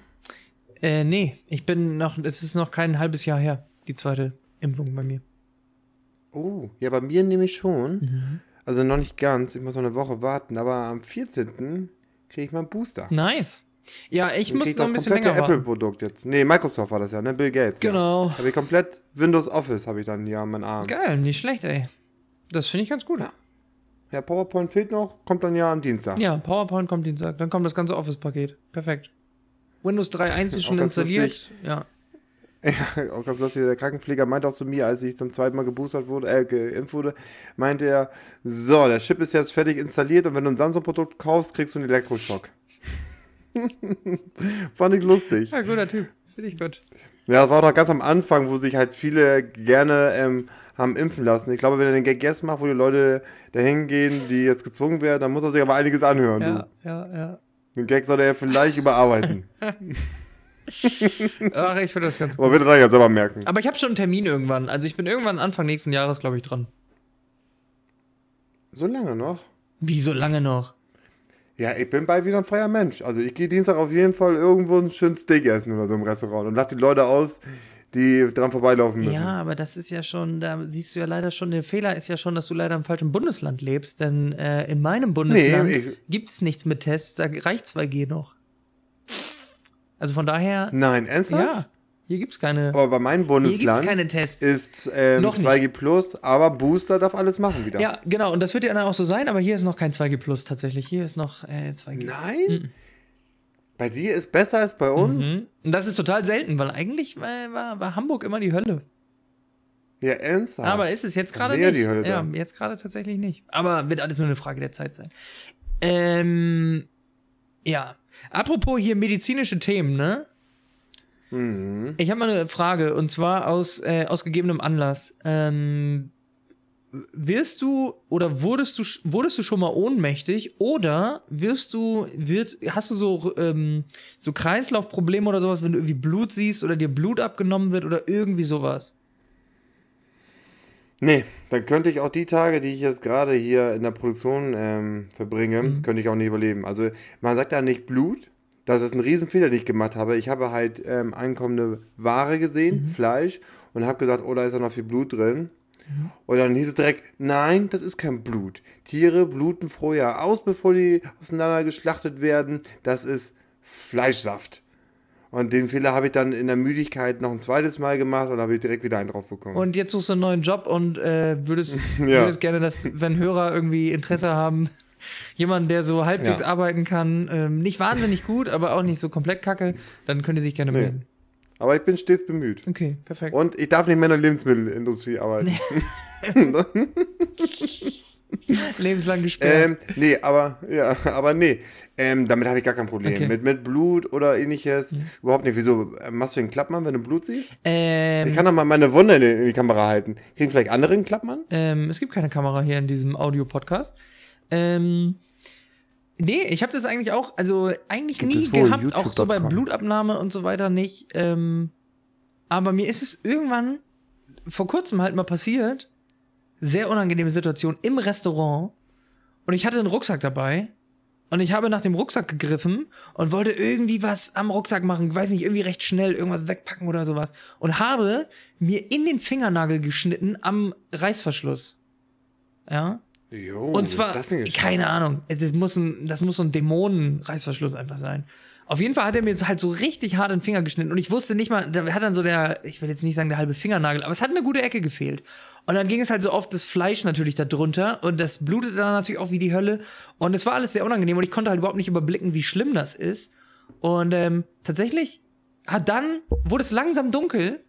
Äh, nee, ich bin noch, es ist noch kein halbes Jahr her, die zweite Impfung bei mir. Oh, ja, bei mir nämlich schon. Mhm. Also noch nicht ganz, ich muss noch eine Woche warten, aber am 14. kriege ich meinen Booster. Nice. Ja, ich muss ich noch ein bisschen länger warten. Apple-Produkt jetzt. Nee, Microsoft war das ja, ne? Bill Gates. Ja. Genau. Habe ich komplett Windows Office, habe ich dann hier an meinen Arm. Geil, nicht schlecht, ey. Das finde ich ganz gut. Ja. Ja, PowerPoint fehlt noch, kommt dann ja am Dienstag. Ja, PowerPoint kommt Dienstag. Dann kommt das ganze Office-Paket. Perfekt. Windows 3.1 ist schon installiert. lustig. Ja. Ja, auch ganz lustig, der Krankenpfleger meinte auch zu mir, als ich zum zweiten Mal geboostert wurde, äh, geimpft wurde, meinte er, so, der Chip ist jetzt fertig installiert und wenn du ein Samsung-Produkt kaufst, kriegst du einen Elektroschock. Fand ich lustig. Ja, guter Typ. Finde ich gut. Ja, das war noch ganz am Anfang, wo sich halt viele gerne ähm, haben impfen lassen. Ich glaube, wenn er den Gag jetzt macht, wo die Leute dahin gehen, die jetzt gezwungen werden, dann muss er sich aber einiges anhören. Ja, Du. ja, ja. Den Gag sollte er vielleicht überarbeiten. Ach, ich finde das ganz gut. aber wird er dann ja selber merken. Aber ich habe schon einen Termin irgendwann. Also ich bin irgendwann Anfang nächsten Jahres, glaube ich, dran. So lange noch? Wie so lange noch? Ja, ich bin bald wieder ein freier Mensch. Also ich gehe Dienstag auf jeden Fall irgendwo ein schönes Steak essen oder so im Restaurant und lach die Leute aus, die dran vorbeilaufen müssen. Ja, aber das ist ja schon, da siehst du ja leider schon, der Fehler ist ja schon, dass du leider im falschen Bundesland lebst, denn äh, in meinem Bundesland Nee, gibt es nichts mit Tests, da reicht 2G noch. Also von daher, Nein, ernsthaft? ja, hier gibt es keine, Aber bei meinem Bundesland keine Tests. ist ähm, Noch nicht. 2G Plus, aber Booster darf alles machen wieder. ja, genau, und das wird ja dann auch so sein, aber hier ist noch kein 2G Plus tatsächlich, hier ist noch äh, 2G. Nein? Bei dir ist besser als bei uns? Mhm. Und das ist total selten, weil eigentlich äh, war, war Hamburg immer die Hölle. Ja, ernsthaft. Aber ist es jetzt gerade nicht. die Hölle ja, da. jetzt gerade tatsächlich nicht. Aber wird alles nur eine Frage der Zeit sein. Ähm, ja. Apropos hier medizinische Themen, ne? Mhm. Ich habe mal eine Frage und zwar aus, äh, aus gegebenem Anlass. Ähm, wirst du oder wurdest du wurdest du schon mal ohnmächtig oder wirst du wird hast du so ähm, so Kreislaufprobleme oder sowas, wenn du irgendwie Blut siehst oder dir Blut abgenommen wird oder irgendwie sowas? Nee, dann könnte ich auch die Tage, die ich jetzt gerade hier in der Produktion ähm, verbringe, Mhm. könnte ich auch nicht überleben. Also man sagt ja nicht Blut. Das ist ein Riesenfehler, den ich gemacht habe. Ich habe halt ähm, ankommende Ware gesehen, Mhm. Fleisch, und habe gesagt, oh, da ist ja noch viel Blut drin. Und dann hieß es direkt, nein, das ist kein Blut. Tiere bluten vorher aus, bevor die auseinander geschlachtet werden. Das ist Fleischsaft. Und den Fehler habe ich dann in der Müdigkeit noch ein zweites Mal gemacht und habe ich direkt wieder einen drauf bekommen. Und jetzt suchst du einen neuen Job und äh, würdest, Ja. würdest gerne, dass, wenn Hörer irgendwie Interesse haben, jemanden, der so halbwegs Ja. arbeiten kann, ähm, nicht wahnsinnig gut, aber auch nicht so komplett kacke, dann könnt ihr sich gerne Nee. melden. Aber ich bin stets bemüht. Okay, perfekt. Und ich darf nicht mehr in der Lebensmittelindustrie arbeiten. Lebenslang gesperrt. ähm, nee, aber, ja, aber nee. Ähm, damit habe ich gar kein Problem. Okay. Mhm. Mit, mit Blut oder ähnliches. Überhaupt nicht. Wieso? äh, Machst du den Klappmann, wenn du Blut siehst? Ähm, Ich kann doch mal meine Wunde in die, in die Kamera halten. Kriegen vielleicht andere einen Klappmann? Ähm, es gibt keine Kamera hier in diesem Audio-Podcast. Ähm, nee, ich habe das eigentlich auch, also eigentlich Gibt nie gehabt, auch so bei. Blutabnahme und so weiter nicht. Ähm, aber mir ist es irgendwann vor kurzem halt mal passiert, sehr unangenehme Situation im Restaurant und ich hatte einen Rucksack dabei und ich habe nach dem Rucksack gegriffen und wollte irgendwie was am Rucksack machen, weiß nicht, irgendwie recht schnell irgendwas wegpacken oder sowas und habe mir in den Fingernagel geschnitten am Reißverschluss. Ja? Jo, Und zwar, keine Ahnung, das muss ein, das muss so ein Dämonen-Reißverschluss einfach sein. Auf jeden Fall hat er mir halt so richtig hart den Finger geschnitten und ich wusste nicht mal, da hat dann so der, ich will jetzt nicht sagen der halbe Fingernagel, aber es hat eine gute Ecke gefehlt. Und dann ging es halt so auf das Fleisch natürlich da drunter und das blutete dann natürlich auch wie die Hölle und es war alles sehr unangenehm und ich konnte halt überhaupt nicht überblicken, wie schlimm das ist. Und ähm, tatsächlich hat dann, wurde es langsam dunkel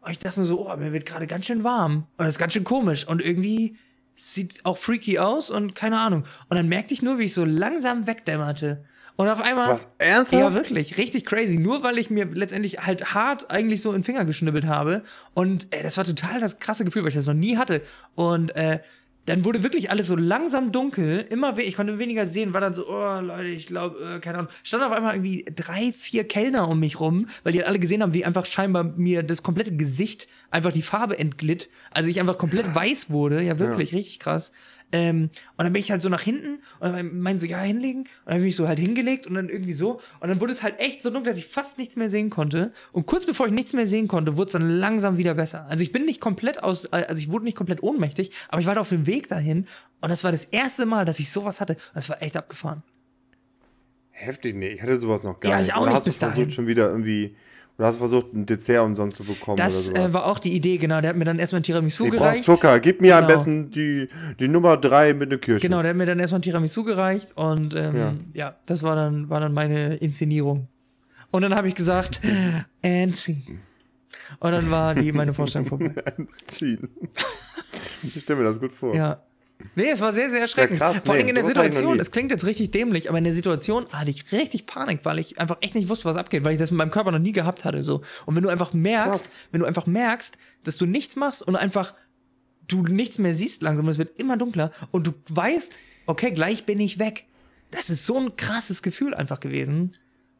und ich dachte nur so, oh, mir wird gerade ganz schön warm und das ist ganz schön komisch und irgendwie sieht auch freaky aus und keine Ahnung. Und dann merkte ich nur, wie ich so langsam wegdämmerte. Und auf einmal. Was? Ernsthaft? Ja, wirklich, richtig crazy. Nur weil ich mir letztendlich halt hart eigentlich so in den Finger geschnibbelt habe. Und äh, das war total das krasse Gefühl, weil ich das noch nie hatte. Und äh, dann wurde wirklich alles so langsam dunkel, immer we ich konnte weniger sehen, war dann so, oh Leute, ich glaube, äh, keine Ahnung. Stand auf einmal irgendwie drei, vier Kellner um mich rum, weil die alle gesehen haben, wie einfach scheinbar mir das komplette Gesicht einfach die Farbe entglitt. Also ich einfach komplett weiß wurde, ja wirklich, richtig krass. Ähm, und dann bin ich halt so nach hinten und meinen so, ja, hinlegen. Und dann bin ich so halt hingelegt und dann irgendwie so. Und dann wurde es halt echt so dunkel, dass ich fast nichts mehr sehen konnte. Und kurz bevor ich nichts mehr sehen konnte, wurde es dann langsam wieder besser. Also ich bin nicht komplett aus, also ich wurde nicht komplett ohnmächtig, aber ich war da auf dem Weg dahin. Und das war das erste Mal, dass ich sowas hatte. Das war echt abgefahren. Heftig, nee, ich hatte sowas noch gar Ja, nicht. ich auch oder nicht hast bis du versucht dahin. schon wieder irgendwie, oder hast versucht, ein Dessert umsonst zu bekommen Das äh, war auch die Idee, genau. Der hat mir dann erstmal ein Tiramisu ich gereicht. Zucker, gib mir am Genau. besten die, die Nummer 3 mit einer Kirsche. Genau, der hat mir dann erstmal ein Tiramisu gereicht und ähm, ja. Ja. das war dann, war dann meine Inszenierung. Und dann habe ich gesagt, Anzi. Und dann war die meine Vorstellung vorbei. Ins Ziehen. Ich stelle mir das gut vor. Ja. Nee, es war sehr, sehr erschreckend. Ja, krass, Vor allem nee, in der Situation, das klingt jetzt richtig dämlich, aber in der Situation hatte ich richtig Panik, weil ich einfach echt nicht wusste, was abgeht, weil ich das mit meinem Körper noch nie gehabt hatte. So. Und wenn du einfach merkst, Krass. wenn du einfach merkst, dass du nichts machst und einfach du nichts mehr siehst langsam, es wird immer dunkler und du weißt, okay, gleich bin ich weg. Das ist so ein krasses Gefühl einfach gewesen.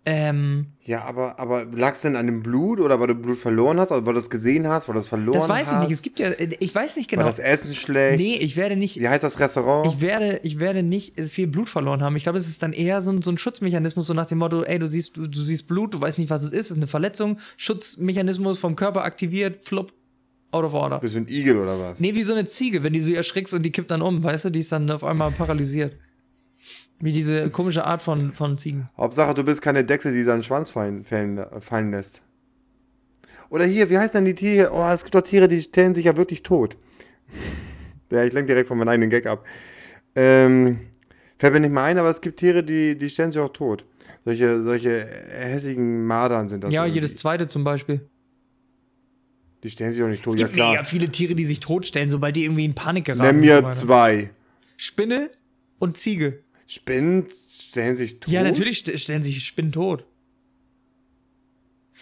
Ähm, Ja, aber, aber lag es denn an dem Blut oder weil du Blut verloren hast, oder weil du es gesehen hast, weil du es verloren das hast? weiß ich nicht. Es gibt ja, ich weiß nicht War genau. das Essen schlecht? Nee, ich werde nicht, Wie heißt das Restaurant? Ich werde, ich werde nicht viel Blut verloren haben. Ich glaube, es ist dann eher so ein, so ein Schutzmechanismus, so nach dem Motto, ey, du siehst, du, du siehst Blut, du weißt nicht, was es ist, es ist eine Verletzung, Schutzmechanismus vom Körper aktiviert, flupp, out of order. Bist du ein Igel oder was? Nee, wie so eine Ziege, wenn du sie erschrickst und die kippt dann um, weißt du, die ist dann auf einmal paralysiert. Wie diese komische Art von, von Ziegen. Hauptsache, du bist keine Dechse, die seinen Schwanz fallen, fallen, fallen lässt. Oder hier, wie heißt denn die Tiere? Oh, es gibt doch Tiere, die stellen sich ja wirklich tot. ja, ich lenke direkt von meinem eigenen Gag ab. Ähm, fällt mir nicht mal ein, aber es gibt Tiere, die, die stellen sich auch tot. Solche, solche hässigen Madern sind das. Ja, irgendwie. jedes zweite zum Beispiel. Die stellen sich auch nicht tot, Es ja gibt mega klar. viele Tiere, die sich totstellen, sobald die irgendwie in Panik geraten. Nenn und mir so zwei. Spinne und Ziege. Spinnen stellen sich tot? Ja, natürlich st stellen sich Spinnen tot.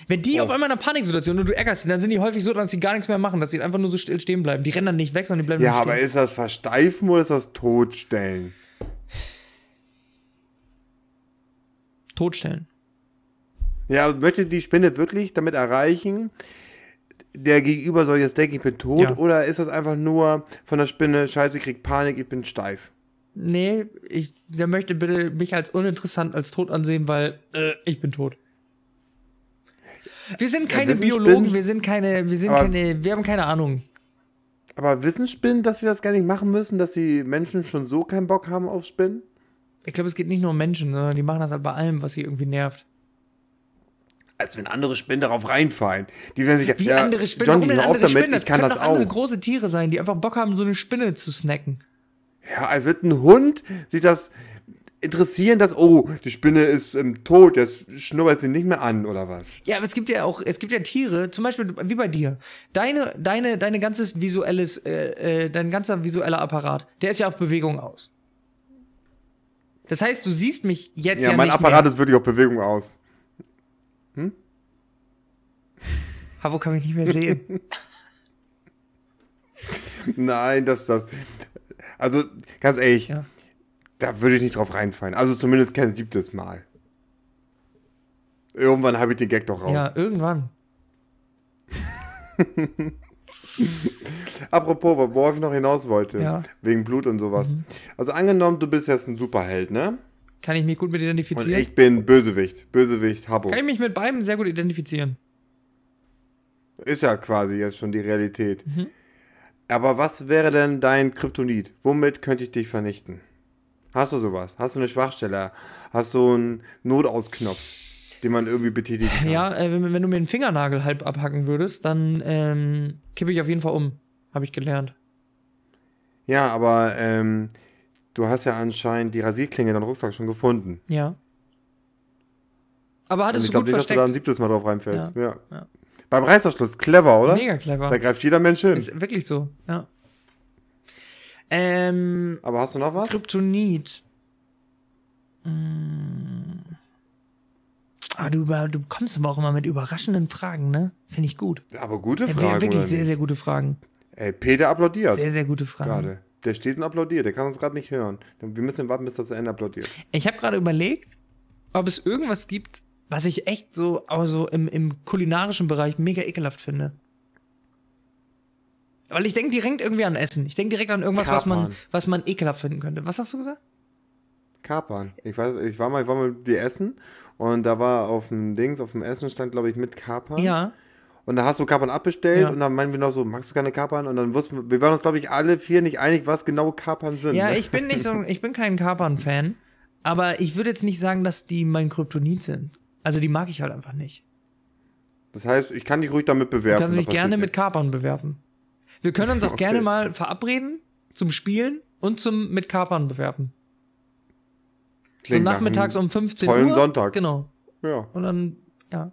Wenn die Oh. auf einmal in einer Paniksituation und du ärgerst dann sind die häufig so, dass sie gar nichts mehr machen, dass sie einfach nur so still stehen bleiben. Die rennen dann nicht weg, sondern die bleiben Ja, nur aber stehen. ist das Versteifen oder ist das Totstellen? Totstellen. Ja, möchte die Spinne wirklich damit erreichen, der Gegenüber soll jetzt denken, ich bin tot? Ja. Oder ist das einfach nur von der Spinne, scheiße, ich krieg Panik, ich bin steif? Nee, ich, der möchte bitte mich als uninteressant als tot ansehen, weil äh, ich bin tot. Wir sind keine wissen Biologen, wir sind keine, wir sind Aber- keine, wir haben keine Ahnung. Aber wissen Spinnen, dass sie das gar nicht machen müssen, dass die Menschen schon so keinen Bock haben auf Spinnen? Ich glaube, es geht nicht nur um Menschen, sondern die machen das halt bei allem, was sie irgendwie nervt. Als wenn andere Spinnen darauf reinfallen. Die werden sich Wie ja, andere Spinnen, John, warum denn andere damit, Spinnen? ich kann können das doch andere auch. große Tiere sein, die einfach Bock haben, so eine Spinne zu snacken. Ja, als wird ein Hund sich das interessieren, dass, oh, die Spinne ist ähm, tot, jetzt schnuppert sie nicht mehr an, oder was? Ja, aber es gibt ja auch, es gibt ja Tiere, zum Beispiel wie bei dir. Deine, deine, deine ganzes visuelles, äh, äh, dein ganzer visueller Apparat, der ist ja auf Bewegung aus. Das heißt, du siehst mich jetzt ja, Ja, mein nicht Apparat mehr. ist wirklich auf Bewegung aus. Havo kann mich nicht mehr sehen. Nein, das, das. Also, ganz ehrlich, Ja. da würde ich nicht drauf reinfallen. Also, zumindest kein siebtes Mal. Irgendwann habe ich den Gag doch raus. ja, irgendwann. Apropos, wo- worauf ich noch hinaus wollte, Ja. Mhm. wegen Blut und sowas. Also, angenommen, du bist jetzt ein Superheld, ne? Kann ich mich gut mit Und identifizieren? ich bin Bösewicht. Bösewicht, Habbo. Kann ich mich mit beiden sehr gut identifizieren. Ist ja quasi jetzt schon die Realität. Mhm. Aber was wäre denn dein Kryptonit? Womit könnte ich dich vernichten? Hast du sowas? Hast du eine Schwachstelle? Hast du einen Notausknopf, den man irgendwie betätigen kann? Ja, äh, wenn, wenn du mir den Fingernagel halb abhacken würdest, dann ähm, kippe ich auf jeden Fall um. Habe ich gelernt. Ja, aber ähm, du hast ja anscheinend die Rasierklinge in deinem Rucksack schon gefunden. Ja. Aber Und hattest ich du glaube gut nicht, dass du da ein versteckt. siebtes Mal drauf reinfällst. Ja. ja. Beim Reißverschluss, clever, oder? Mega clever. Da greift jeder Mensch hin. Ist wirklich so, ja. Ähm, Aber hast du noch was? Kryptonit. Mm. Ah, du, du kommst aber auch immer mit überraschenden Fragen, ne? Finde ich gut. Aber gute Ja, Frage. wirklich oder sehr, sehr gute Fragen. Ey, Peter applaudiert Sehr, sehr gute Fragen. gerade. Der steht und applaudiert. Der kann uns gerade nicht hören. Wir müssen warten, bis das zu Ende applaudiert. Ich habe gerade überlegt, ob es irgendwas gibt, was ich echt so, aber so im, im kulinarischen Bereich mega ekelhaft finde. Weil ich denke direkt irgendwie an Essen. Ich denke direkt an irgendwas, was man, was man ekelhaft finden könnte. Was hast du gesagt? Kapern. Ich weiß, ich war mal, ich war mal die Essen und da war auf dem Dings, auf dem Essen stand, glaube ich, mit Kapern. Ja. Und da hast du Kapern abbestellt Ja. und dann meinen wir noch so, magst du keine Kapern? Und dann wussten wir, wir waren uns, glaube ich, alle vier nicht einig, was genau Kapern sind. Ja, ne? ich bin nicht so, ich bin kein Kapern-Fan, aber ich würde jetzt nicht sagen, dass die mein Kryptonit sind. Also die mag ich halt einfach nicht. Das heißt, ich kann dich ruhig damit Du bewerfen. kannst mich gerne mit. Kapern bewerfen. Wir können uns auch Okay. gerne mal verabreden zum Spielen und zum mit Kapern bewerfen. So Klingt nach nachmittags um 15 tollen Uhr. Sonntag. Genau. Ja, Und dann, ja.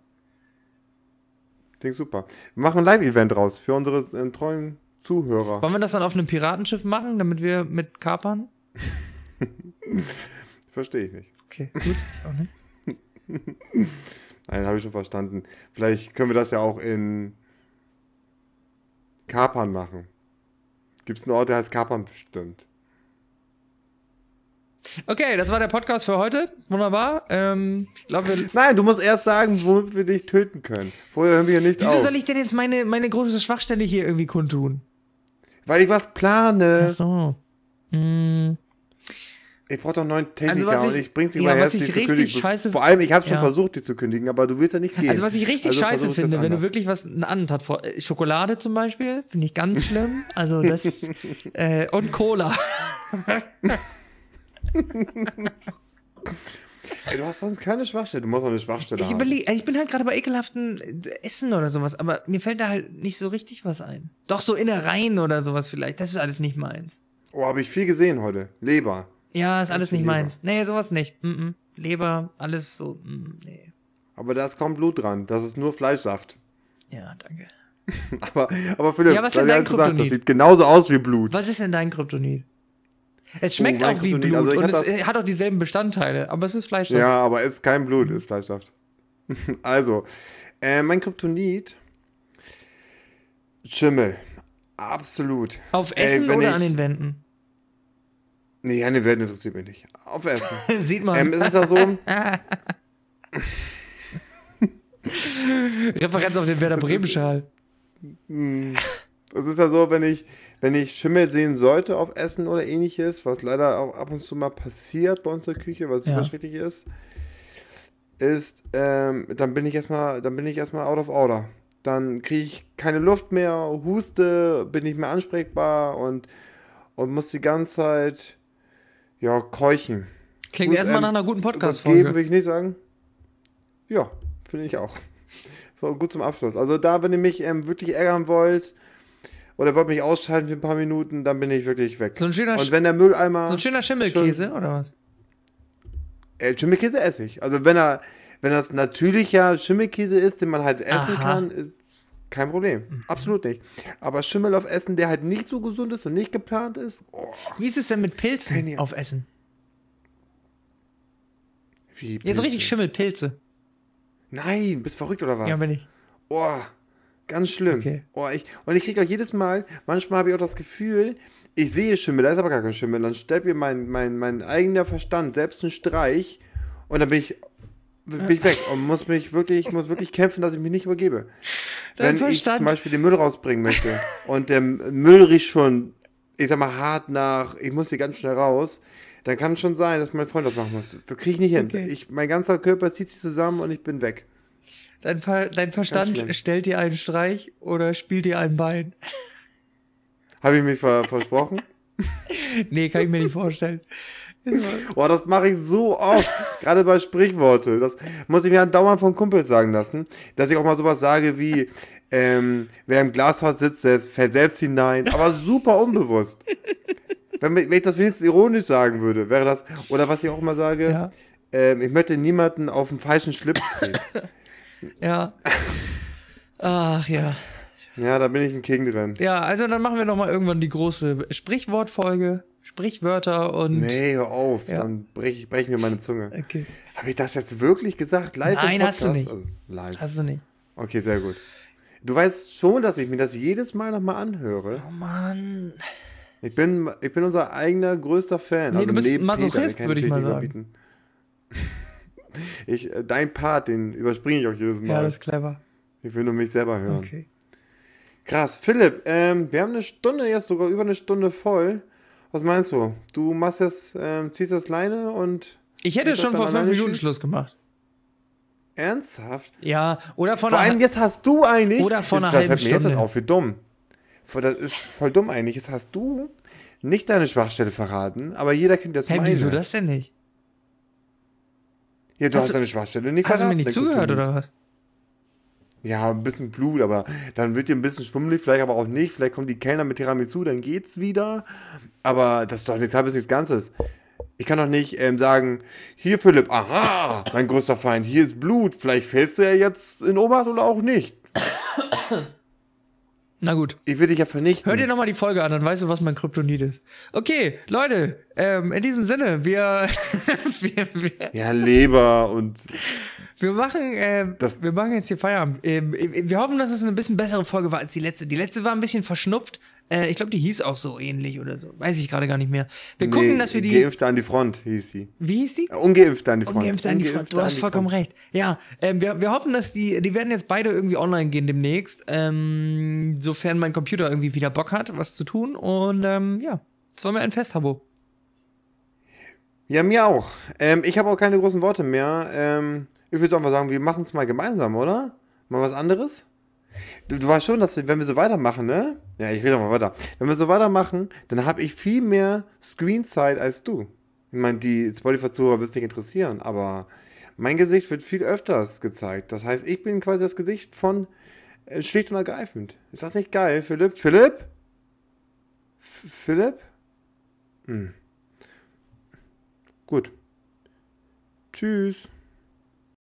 klingt super. Wir machen ein Live-Event raus für unsere äh, treuen Zuhörer. Wollen wir das dann auf einem Piratenschiff machen, damit wir mit Kapern? Verstehe ich nicht. Okay, gut. Auch nicht. Nein, habe ich schon verstanden. Vielleicht können wir das ja auch in Kapern machen. Gibt es einen Ort, der heißt Kapern bestimmt? Okay, das war der Podcast für heute. Wunderbar. Ähm, ich glaube, wir. Nein, du musst erst sagen, womit wir dich töten können. Vorher hören wir hier nicht Wieso auf. soll ich denn jetzt meine, meine große Schwachstelle hier irgendwie kundtun? Weil ich was plane. Ach so. Hm. Ich brauche doch einen neuen Techniker Also, was und ich- ich bring's ja, über was ich zu richtig kündigen. scheiße- Vor allem, ich habe schon Ja. versucht, die zu kündigen, aber du willst ja nicht gehen. Also was ich richtig Also scheiße finde, wenn du wirklich was ein Attentat vor äh, Schokolade zum Beispiel, finde ich ganz schlimm. Also das äh, und Cola. Ey, du hast sonst keine Schwachstelle. Du musst noch eine Schwachstelle Ich haben. ich bin halt gerade bei ekelhaften äh, Essen oder sowas, aber mir fällt da halt nicht so richtig was ein. Doch so Innereien oder sowas vielleicht. Das ist alles nicht meins. Oh, habe ich viel gesehen heute. Leber. Ja, ist alles nicht Leber. meins. Nee, sowas nicht. Mm -mm. Leber, alles so. Mm, nee. Aber da ist kaum Blut dran. Das ist nur Fleischsaft. Ja, danke. Aber, aber Philipp, Ja, was denn dir dein eins gesagt, das Kryptonit? sieht genauso aus wie Blut. Was ist denn dein Kryptonit? Es schmeckt Oh, auch wie Kryptonit, Blut also und es äh, hat auch dieselben Bestandteile, aber es ist Fleischsaft. Ja, aber es ist kein Blut, ist Fleischsaft. also, äh, mein Kryptonit. Schimmel. Absolut. Auf Ey, Essen wenn oder ich- an den Wänden? Nee, eine Welt interessiert mich nicht. Auf Essen. Sieht man. ähm, ist es ja so, Referenz auf den Werder Bremen-Schal. es ist ja so, wenn ich, wenn ich Schimmel sehen sollte auf Essen oder ähnliches, was leider auch ab und zu mal passiert bei uns in der Küche, was super Ja. schrecklich ist, ist, ähm, dann bin ich erstmal, dann bin ich erstmal out of order. dann kriege ich keine Luft mehr, huste, bin nicht mehr ansprechbar und, und muss die ganze Zeit, ja, keuchen. Klingt Gut, erstmal ähm, nach einer guten Podcast-Folge. will ich nicht sagen. Ja, finde ich auch. War gut zum Abschluss. Also da, wenn ihr mich ähm, wirklich ärgern wollt oder wollt mich ausschalten für ein paar Minuten, dann bin ich wirklich weg. So ein schöner, Und wenn der Mülleimer... so ein schöner Schimmelkäse, oder was? Äh, Schimmelkäse esse ich. Also wenn er, wenn das natürlicher Schimmelkäse ist, den man halt essen Aha. kann, kein Problem. Absolut nicht. Aber Schimmel auf Essen, der halt nicht so gesund ist und nicht geplant ist, oh, Wie ist es denn mit Pilzen auf Essen? wie Ja, so richtig. Schimmelpilze. Nein, bist verrückt oder was? Ja, bin ich. Oh, ganz schlimm. Okay. Oh, ich, und ich kriege auch jedes Mal, manchmal habe ich auch das Gefühl, ich sehe Schimmel, da ist aber gar kein Schimmel. Dann stellt mir mein, mein, mein eigener Verstand selbst einen Streich und dann bin ich, bin ich weg und muss mich wirklich, muss wirklich kämpfen, dass ich mich nicht übergebe. Dein Wenn ich Verstand- zum Beispiel den Müll rausbringen möchte und der Müll riecht schon, ich sag mal, hart nach, ich muss hier ganz schnell raus, dann kann es schon sein, dass mein Freund das machen muss. Das kriege ich nicht hin. Okay. Ich, mein ganzer Körper zieht sich zusammen und ich bin weg. Dein, Ver dein Verstand stellt dir einen Streich oder spielt dir ein Bein. Habe ich mich ver versprochen? Nee, kann ich mir nicht vorstellen. Boah, das mache ich so oft. Gerade bei Sprichworte. Das muss ich mir andauernd von Kumpels sagen lassen. Dass ich auch mal sowas sage wie, ähm, wer im Glashaus sitzt, selbst, fällt selbst hinein. Aber super unbewusst. Wenn, wenn ich das wenigstens ironisch sagen würde, wäre das. Oder was ich auch immer sage, Ja. ähm, ich möchte niemanden auf den falschen Schlips treten. Ja. Ach ja. ja, da bin ich ein King drin. Ja, also dann machen wir noch mal irgendwann die große Sprichwortfolge, Sprichwörter und. Nee, hör auf. Ja. Dann breche ich brech mir meine Zunge. Okay, Habe ich das jetzt wirklich gesagt? Live im Nein, hast du Podcast? nicht. Also, live. hast du nicht. Okay, sehr gut. Du weißt schon, dass ich mir das jedes Mal nochmal anhöre. Oh Mann. Ich bin, ich bin unser eigener größter Fan. Nee, du bist Masochist, würde ich mal sagen. Ich, äh, dein Part, den überspringe ich auch jedes Mal. Ja, das ist clever. ich will nur mich selber hören. Okay. Krass. Philipp, ähm, wir haben eine Stunde jetzt sogar über eine Stunde voll. Was meinst du? Du machst jetzt, ähm, ziehst das Leine und Ich hätte schon vor fünf Minuten. Schluss gemacht. ernsthaft? Ja, oder von Vor allem, jetzt hast du eigentlich. Oder vor das, einer das halben mir jetzt Stunde. auf, wie dumm. Das ist voll dumm eigentlich. Jetzt hast du nicht deine Schwachstelle verraten, aber jeder kennt jetzt Hä, meine. wieso das denn nicht? Ja, du Hast hast, deine Schwachstelle nicht Hast du mir verraten, nicht zugehört oder was? Ja, ein bisschen Blut, aber dann wird dir ein bisschen schwummelig, vielleicht aber auch nicht. Vielleicht kommen die Kellner mit Tiramisu, dann geht's wieder. Aber das ist doch nichts halbes, nichts Ganzes. Ich kann doch nicht ähm, sagen, hier Philipp, aha, mein größter Feind, hier ist Blut. Vielleicht fällst du ja jetzt in Obacht oder auch nicht. Na gut. Ich will dich ja vernichten. Hör dir nochmal die Folge an, dann weißt du, was mein Kryptonit ist. Okay, Leute, ähm, in diesem Sinne, wir, wir, wir, ja, Leber und wir machen, ähm, Das- wir machen jetzt hier Feierabend. Ähm, wir hoffen, dass es eine bisschen bessere Folge war als die letzte. Die letzte war ein bisschen verschnupft. Äh, ich glaube, die hieß auch so ähnlich oder so. Weiß ich gerade gar nicht mehr. Wir gucken, Nee, dass wir die. Geimpfte an die Front hieß sie. Wie hieß die? Äh, Ungeimpfte an die Front. Ungeimpfte an die Front. Ungeimpfte Du hast vollkommen Front. recht. Ja, ähm, wir, wir hoffen, dass die, die werden jetzt beide irgendwie online gehen demnächst, ähm, sofern mein Computer irgendwie wieder Bock hat, was zu tun. Und ähm, ja, jetzt wollen wir ein Fest, Habo. Ja, mir auch. Ähm, ich habe auch keine großen Worte mehr. Ähm, ich würde einfach sagen, wir machen es mal gemeinsam, oder? Mal was anderes? Du, du weißt schon, dass wenn wir so weitermachen, ne? Ja, ich rede mal weiter. Wenn wir so weitermachen, dann habe ich viel mehr Screenzeit als du. Ich meine, die Spotify-Zuhörer wird es nicht interessieren, aber mein Gesicht wird viel öfters gezeigt. Das heißt, ich bin quasi das Gesicht von äh, schlicht und ergreifend. Ist das nicht geil, Philipp? Philipp? F Philipp? Hm. Gut. Tschüss.